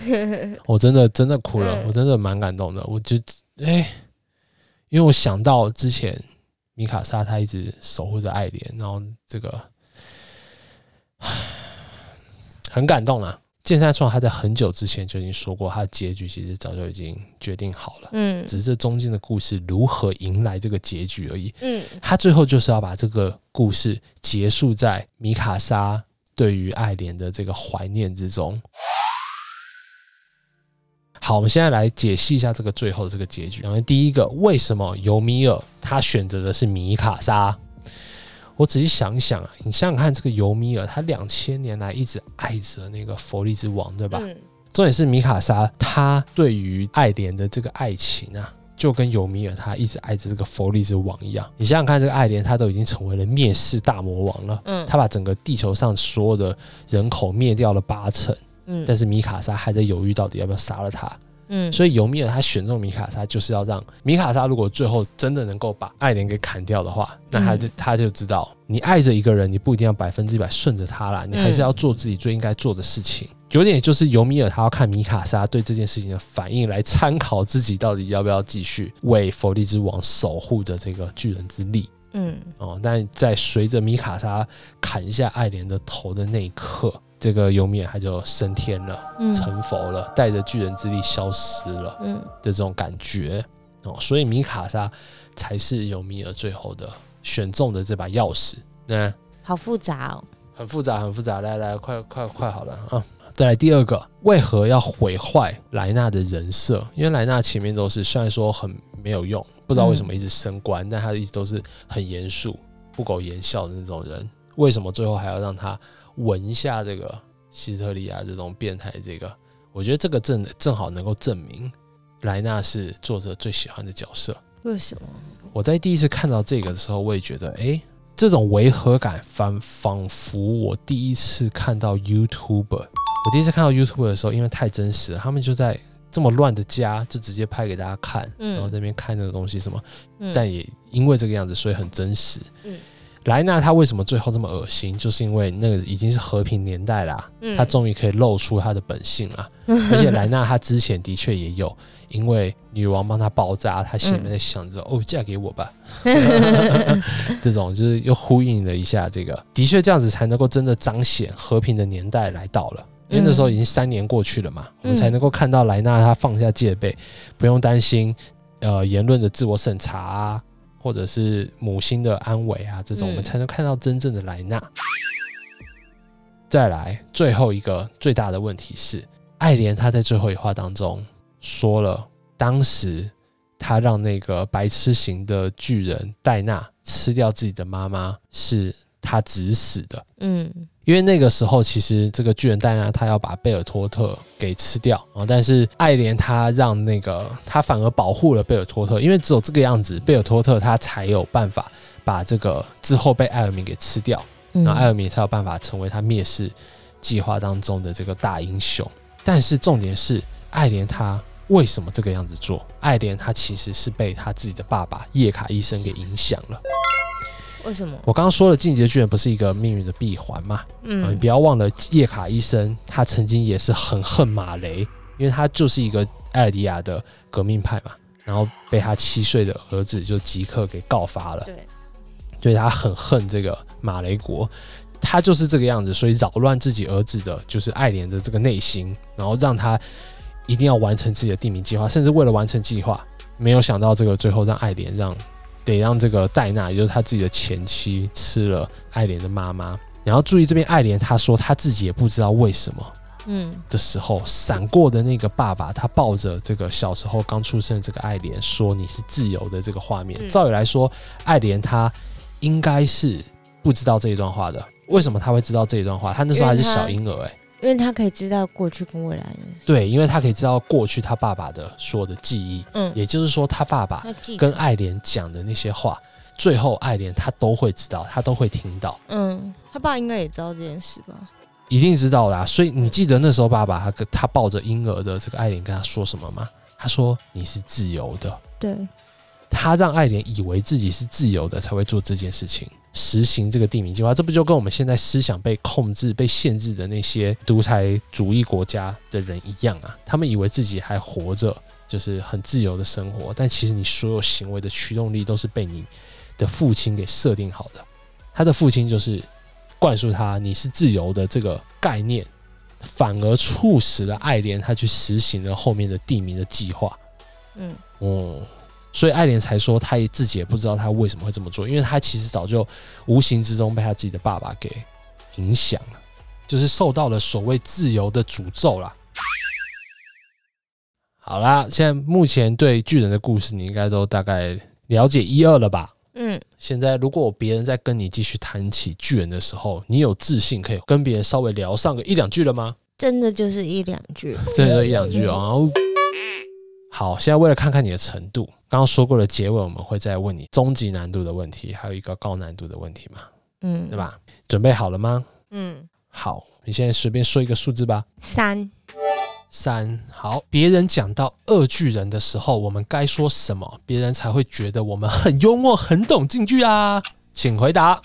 我真的真的哭了，嗯我真的蛮感动的。我就哎、因为我想到之前米卡莎她一直守护着爱莲，然后这个 很感动啊。剑山创他在很久之前就已经说过，他的结局其实早就已经决定好了，嗯只是这中间的故事如何迎来这个结局而已。嗯他最后就是要把这个故事结束在米卡莎对于爱莲的这个怀念之中。好，我们现在来解析一下这个最后的这个结局。然后第一个，为什么尤米尔他选择的是米卡莎？我仔细想一想啊，你想想看，这个尤米尔他两千年来一直爱着那个佛利之王，对吧？嗯重点是米卡莎，她对于爱莲的这个爱情啊，就跟尤米尔他一直爱着这个佛利之王一样。你想想看，这个爱莲他都已经成为了灭世大魔王了，嗯他把整个地球上所有的人口灭掉了八成，嗯但是米卡莎还在犹豫到底要不要杀了他。嗯，所以尤米尔他选中米卡莎，就是要让米卡莎如果最后真的能够把爱莲给砍掉的话，那他就、他就知道，你爱着一个人，你不一定要百分之百顺着他啦，你还是要做自己最应该做的事情。有点就是尤米尔他要看米卡莎对这件事情的反应，来参考自己到底要不要继续为佛利之王守护着这个巨人之力。嗯哦，但在随着米卡莎砍下爱莲的头的那一刻，这个尤米尔他就升天了。嗯成佛了，带着巨人之力消失了嗯的这种感觉哦，所以米卡莎才是尤米尔最后的选中的这把钥匙。那好复杂哦。很复杂，很复杂。来来，快快快好了啊！再来第二个，为何要毁坏莱纳的人设？因为莱纳前面都是虽然说很没有用，不知道为什么一直升官，但他一直都是很严肃、不苟言笑的那种人。为什么最后还要让他闻一下这个希特利亚这种变态？这个，我觉得这个正正好能够证明莱纳是作者最喜欢的角色。为什么？我在第一次看到这个的时候，我也觉得，哎，这种违和感仿仿佛我第一次看到 YouTuber。我第一次看到 YouTuber 的时候，因为太真实了，他们就在这么乱的家，就直接拍给大家看，嗯然后在那边看那个东西什么，嗯但也因为这个样子，所以很真实。嗯莱纳他为什么最后这么恶心？就是因为那个已经是和平年代啦，嗯他终于可以露出他的本性啦。而且莱纳他之前的确也有，因为女王帮他包扎，他心里面在想着、哦，嫁给我吧，这种就是又呼应了一下这个，的确这样子才能够真的彰显和平的年代来到了。因为那时候已经三年过去了嘛，我们才能够看到莱纳他放下戒备，不用担心呃言论的自我审查啊，或者是母亲的安危啊，这种嗯我们才能看到真正的莱纳。再来，最后一个最大的问题是，爱莲她在最后一话当中说了，当时她让那个白痴型的巨人戴娜吃掉自己的妈妈，是她指使的。嗯因为那个时候，其实这个巨人戴娜他要把贝尔托特给吃掉啊，但是爱莲他让那个他反而保护了贝尔托特，因为只有这个样子，贝尔托特他才有办法把这个之后被艾尔敏给吃掉，嗯然后艾尔敏才有办法成为他灭世计划当中的这个大英雄。但是重点是，爱莲他为什么这个样子做？爱莲他其实是被他自己的爸爸叶卡医生给影响了。为什么？我刚刚说了，进阶巨人不是一个命运的闭环嘛？嗯，你嗯不要忘了叶卡医生，他曾经也是很恨马雷，因为他就是一个艾尔迪亚的革命派嘛，然后被他七岁的儿子就即刻给告发了，对，所以他很恨这个马雷国，他就是这个样子，所以扰乱自己儿子的就是爱莲的这个内心，然后让他一定要完成自己的地名计划，甚至为了完成计划，没有想到这个最后让爱莲让得让这个戴娜，也就是他自己的前妻吃了爱莲的妈妈。然后注意这边爱莲，她说她自己也不知道为什么嗯的时候，闪过的那个爸爸，他抱着这个小时候刚出生的这个爱莲，说你是自由的这个画面。嗯照理来说，爱莲她应该是不知道这一段话的。为什么他会知道这一段话？他那时候还是小婴儿、欸，因为他可以知道过去跟未来的，对，因为他可以知道过去他爸爸的所有的记忆，嗯，也就是说，他爸爸跟爱莲讲的那些话，最后爱莲他都会知道，他都会听到，嗯，他爸应该也知道这件事吧？一定知道啦。所以你记得那时候爸爸他跟他抱着婴儿的这个爱莲跟他说什么吗？他说你是自由的，对，他让爱莲以为自己是自由的才会做这件事情，实行这个地名计划。这不就跟我们现在思想被控制、被限制的那些独裁主义国家的人一样啊？他们以为自己还活着，就是很自由的生活，但其实你所有行为的驱动力都是被你的父亲给设定好的。他的父亲就是灌输他你是自由的这个概念，反而促使了爱莲他去实行了后面的地名的计划。嗯哦、所以爱莲才说他也自己也不知道他为什么会这么做，因为他其实早就无形之中被他自己的爸爸给影响了，就是受到了所谓自由的诅咒啦。好啦，现在目前对巨人的故事你应该都大概了解一二了吧？嗯，现在如果别人在跟你继续谈起巨人的时候，你有自信可以跟别人稍微聊上个一两句了吗？真的就是一两句，这就一两句哦。然后好，现在为了看看你的程度，刚刚说过的结尾，我们会再问你中级难度的问题，还有一个高难度的问题嘛，嗯，对？吧？准备好了吗？嗯，好，你现在随便说一个数字吧。三，三，好。别人讲到二巨人的时候，我们该说什么，别人才会觉得我们很幽默、很懂京剧啊？请回答。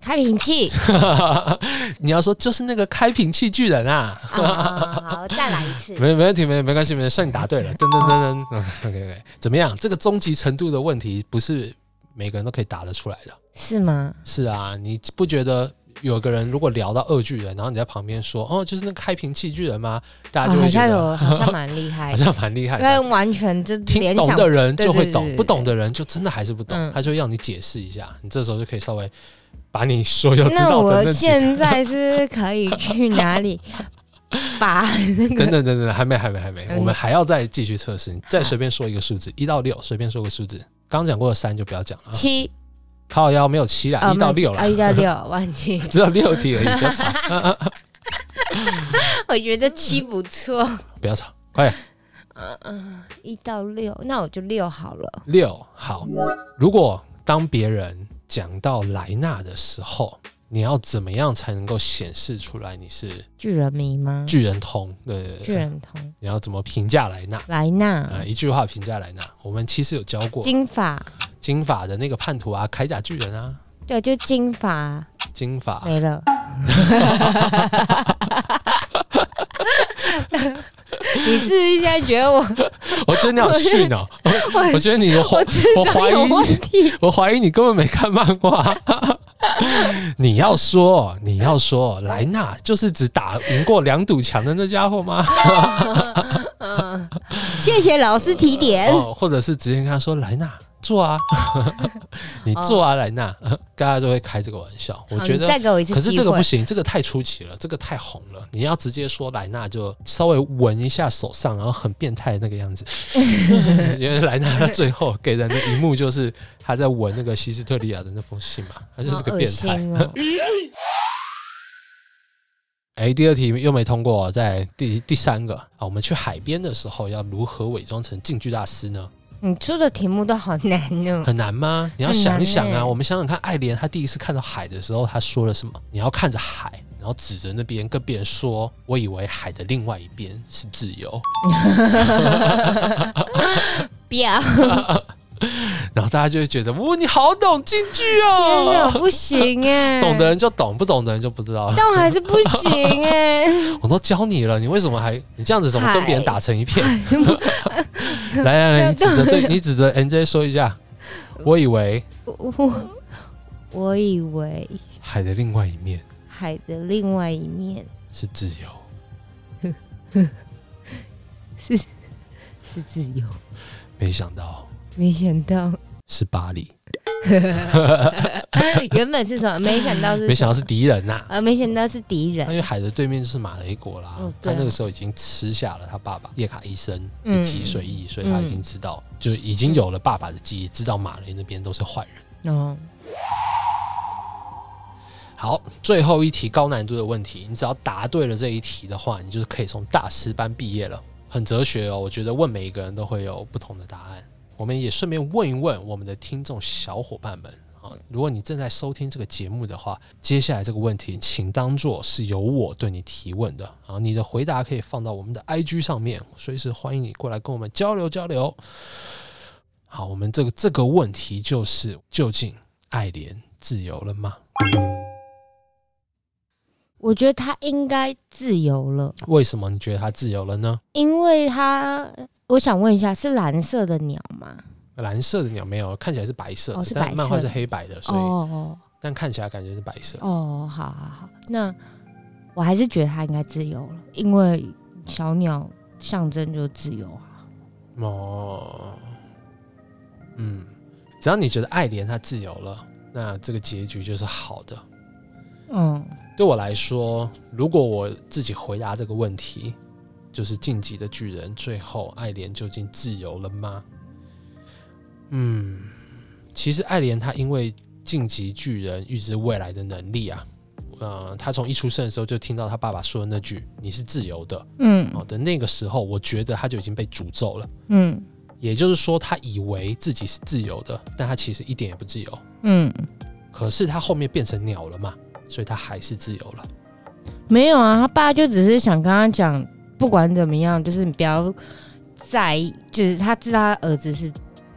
开瓶器 你要说就是那个开瓶器巨人啊？啊，好，再来一次，没没问题，没没关系，没关系，算你答对了。噔噔噔噔嗯，OK OK，怎么样？这个终极程度的问题不是每个人都可以答得出来的。是吗？是啊，你不觉得有个人如果聊到二巨人，然后你在旁边说哦，就是那个开瓶器巨人吗？大家就哦好像会觉得、有，好像蛮厉害好，像蛮厉害因为。完全就听懂的人就会懂，不懂的人就真的还是不懂，嗯他就要你解释一下。你这时候就可以稍微把你说就知那我道那我现在是可以去哪里？把那等个等等等等，还没还没还没，嗯我们还要再继续测试。你再随便说一个数字，一到六，随便说个数字。刚刚讲过的三就不要讲了。啊，七。靠腰没有七啦，啊一到六啊，了，一到六，忘记。只有六题而已，不要吵，我觉得七不错，不要吵，快点。嗯嗯，一到六，那我就六好了。六好。如果当别人讲到莱纳的时候，你要怎么样才能够显示出来你是巨人迷吗？巨人通？对对对，巨人通你要怎么评价莱纳？莱纳啊、一句话评价莱纳，我们其实有教过金发金发的那个叛徒啊，铠甲巨人啊，对，就金发金发，没了。你是不是现在觉得我 我觉得你好逊哦，我觉得你我怀我我怀疑题？我怀疑你根本没看漫画。你要说，你要说，莱纳就是只打赢过两堵墙的那家伙吗？谢谢老师提点。哦，或者是直接跟他说：“莱纳，坐啊，你做啊，莱纳。” 大家就会开这个玩笑。我觉得再给我一次可是这个不行，这个太出奇了，这个太红了。你要直接说莱纳，就稍微闻一下手上，然后很变态的那个样子。因为莱纳最后给人的一幕就是他在闻那个西斯特利亚的那封信嘛，他就是个变态。哎，第二题又没通过，在第第三个啊，我们去海边的时候要如何伪装成京剧大师呢？你出的题目都好难哦。很难吗？你要想一想啊。欸我们想想看，爱莲她第一次看到海的时候，她说了什么？你要看着海，然后指着那边跟别人说：“我以为海的另外一边是自由。不要，” 然后大家就会觉得：“哇，你好懂京剧天哪，哦！”不行哎！懂的人就懂，不懂的人就不知道。但我还是不行哎。我都教你了，你为什么还你这样子怎么跟别人打成一片？来来来，你指着对，你指着 NJ 说一下。我以为我我我以为海的另外一面海的另外一面是自由，是是自由，没想到没想到是巴黎，原本是什么？没想到是没想到是敌人呐、呃，没想到是敌人。那因为海的对面就是马雷国啦，哦啊他那个时候已经吃下了他爸爸叶卡医生的嗯脊髓液，所以他已经知道，就已经有了爸爸的记忆，知道马雷那边都是坏人。哦，好，最后一题高难度的问题，你只要答对了这一题的话，你就是可以从大师班毕业了。很哲学哦，我觉得问每一个人都会有不同的答案。我们也顺便问一问我们的听众小伙伴们啊，如果你正在收听这个节目的话，接下来这个问题请当做是由我对你提问的啊，你的回答可以放到我们的 IG 上面，随时欢迎你过来跟我们交流交流。好，我们这个这个问题就是：究竟爱莲自由了吗？我觉得他应该自由了，为什么你觉得他自由了呢？因为他，我想问一下，是蓝色的鸟吗？蓝色的鸟没有，看起来是白色的，哦是白色但漫画是黑白的，所以、哦哦但看起来感觉是白色。哦，好好好，那我还是觉得它应该自由了，因为小鸟象征就是自由啊。哦，嗯，只要你觉得爱莲它自由了，那这个结局就是好的。嗯，对我来说，如果我自己回答这个问题，就是晋级的巨人，最后爱莲究竟自由了吗？嗯，其实爱莲她因为晋级巨人预知未来的能力啊，呃，她从一出生的时候就听到她爸爸说的那句“你是自由的”嗯哦的那个时候，我觉得她就已经被诅咒了。嗯也就是说，她以为自己是自由的，但她其实一点也不自由。嗯，可是她后面变成鸟了嘛，所以她还是自由了。没有啊，他爸就只是想跟他讲，不管怎么样，就是你不要在意，就是他知道他儿子是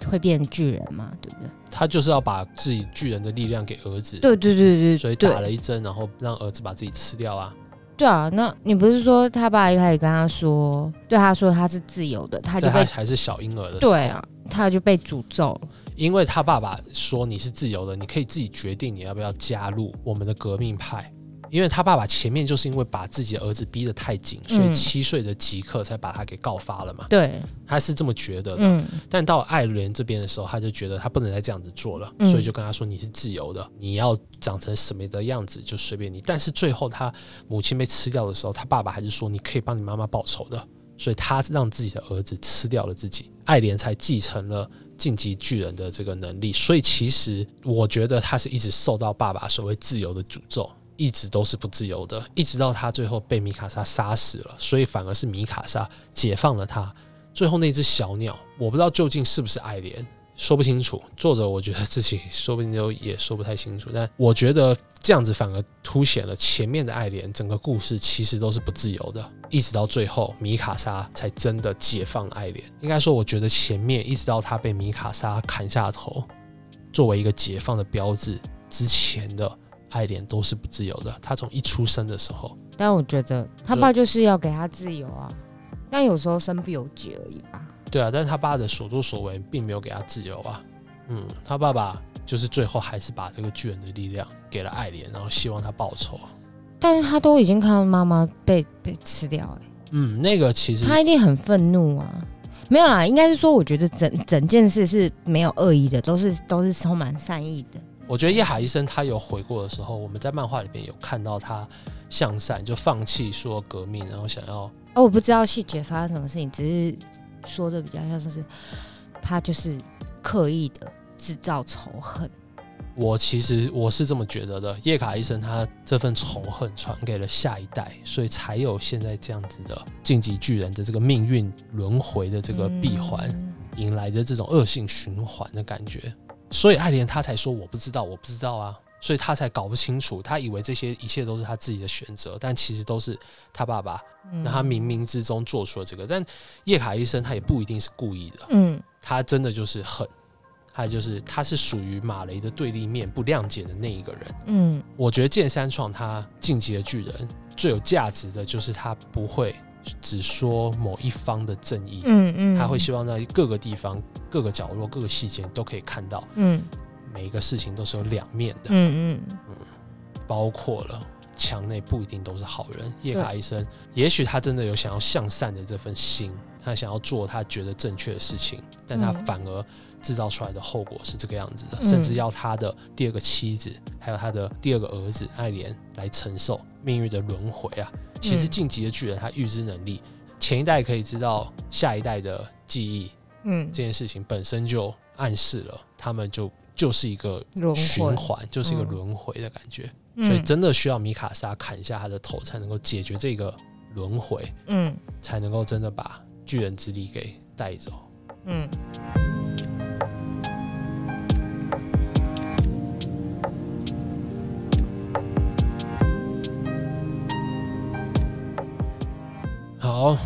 会变巨人嘛，对不对？他就是要把自己巨人的力量给儿子，对对对对，所以打了一针，然后让儿子把自己吃掉啊。对啊。那你不是说他爸一开始跟他说，对他说他是自由的，他就被还是小婴儿的时候，对啊，他就被诅咒了。因为他爸爸说你是自由的，你可以自己决定你要不要加入我们的革命派。因为他爸爸前面就是因为把自己的儿子逼得太紧，所以嗯七岁的吉克才把他给告发了嘛。对，他是这么觉得的。嗯但到了爱莲这边的时候，他就觉得他不能再这样子做了，嗯所以就跟他说：“你是自由的，你要长成什么的样子就随便你。”但是最后他母亲被吃掉的时候，他爸爸还是说：“你可以帮你妈妈报仇的。”所以他让自己的儿子吃掉了自己，爱莲才继承了晋级巨人的这个能力。所以其实我觉得他是一直受到爸爸所谓自由的诅咒。一直都是不自由的，一直到他最后被米卡莎杀死了，所以反而是米卡莎解放了他。最后那只小鸟，我不知道究竟是不是爱莲，说不清楚。作者我觉得自己 说不定就也说不太清楚，但我觉得这样子反而凸显了前面的爱莲整个故事其实都是不自由的，一直到最后米卡莎才真的解放了爱莲。应该说，我觉得前面一直到他被米卡莎砍下头，作为一个解放的标志。之前的爱莲都是不自由的。他从一出生的时候，但我觉得他爸就是要给他自由啊，但有时候身不由己而已吧。对啊，但是他爸的所作所为并没有给他自由啊。嗯，他爸爸就是最后还是把这个巨人的力量给了爱莲，然后希望他报仇。但是他都已经看到妈妈被被吃掉、欸，嗯，那个其实他一定很愤怒啊。没有啦，应该是说，我觉得整整件事是没有恶意的，都是都是充满善意的。我觉得叶海医生他有回过的时候，我们在漫画里面有看到他向善，就放弃说革命，然后想要哦，我不知道细节发生什么事情，只是说的比较像是他就是刻意的制造仇恨。我其实我是这么觉得的，叶卡医生他这份仇恨传给了下一代，所以才有现在这样子的晋级巨人的这个命运轮回的这个闭环，嗯引来的这种恶性循环的感觉。所以爱莲他才说我不知道，我不知道啊，所以他才搞不清楚，他以为这些一切都是他自己的选择，但其实都是他爸爸嗯让他冥冥之中做出了这个。但叶卡医生他也不一定是故意的，嗯他真的就是恨，他就是他是属于马雷的对立面，不谅解的那一个人。嗯我觉得剑三创他晋级的巨人最有价值的就是他不会只说某一方的正义，嗯嗯，他会希望在各个地方、各个角落、各个细节都可以看到嗯每一个事情都是有两面的，嗯嗯包括了。墙内不一定都是好人。叶卡医生，也许他真的有想要向善的这份心，他想要做他觉得正确的事情，但他嗯反而制造出来的后果是这个样子的，嗯甚至要他的第二个妻子，还有他的第二个儿子爱莲来承受命运的轮回啊！其实嗯晋级的巨人，他预知能力，前一代可以知道下一代的记忆，嗯这件事情本身就暗示了他们就就是一个循环，就是一个嗯轮回的感觉。嗯所以真的需要米卡莎砍下他的头，才能够解决这个轮回，嗯才能够真的把巨人之力给带走。嗯好，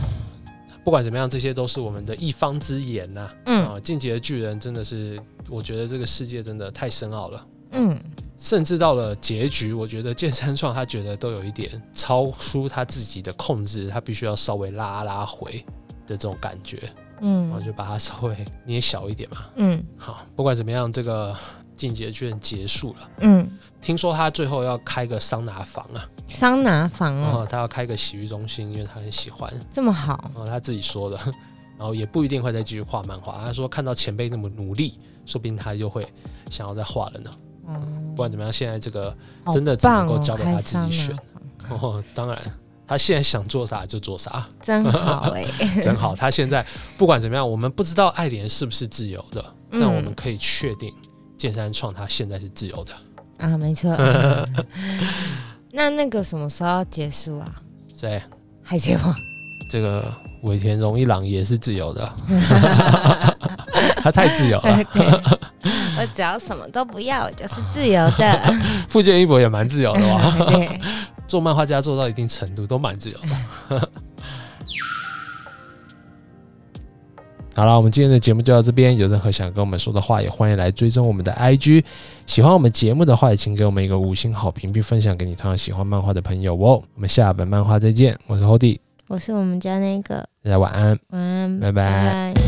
不管怎么样，这些都是我们的一方之言呐、嗯。啊，进击的巨人真的是，我觉得这个世界真的太深奥了。嗯。甚至到了结局，我觉得剑三创他觉得都有一点超出他自己的控制，他必须要稍微拉拉回的这种感觉，然后嗯就把它稍微捏小一点嘛。嗯。好，不管怎么样，这个进阶巨人结束了。嗯，听说他最后要开个桑拿房啊，桑拿房然后哦，他要开个洗浴中心，因为他很喜欢，这么好，然后他自己说的，然后也不一定会再继续画漫画。他说看到前辈那么努力，说不定他就会想要再画了呢。嗯不管怎么样，现在这个好真的只能够棒哦交给他自己选。开桑拿房。哦，当然他现在想做啥就做啥，真好哎，真好。他现在不管怎么样，我们不知道爱莲是不是自由的，但我们可以确定剑山创他现在是自由的。啊，没错。那那个什么时候要结束啊？谁？海贼王这个尾田荣一郎也是自由的，他太自由了。我只要什么都不要，我就是自由的。富坚义博也蛮自由的哇，对，做漫画家做到一定程度都蛮自由的。好了，我们今天的节目就到这边。有任何想跟我们说的话，也欢迎来追踪我们的 IG。喜欢我们节目的话，也请给我们一个五星好评，并分享给你同样喜欢漫画的朋友哦。我们下本漫画再见，我是 Hody，我是我们家那个，大家晚安。晚安，拜拜拜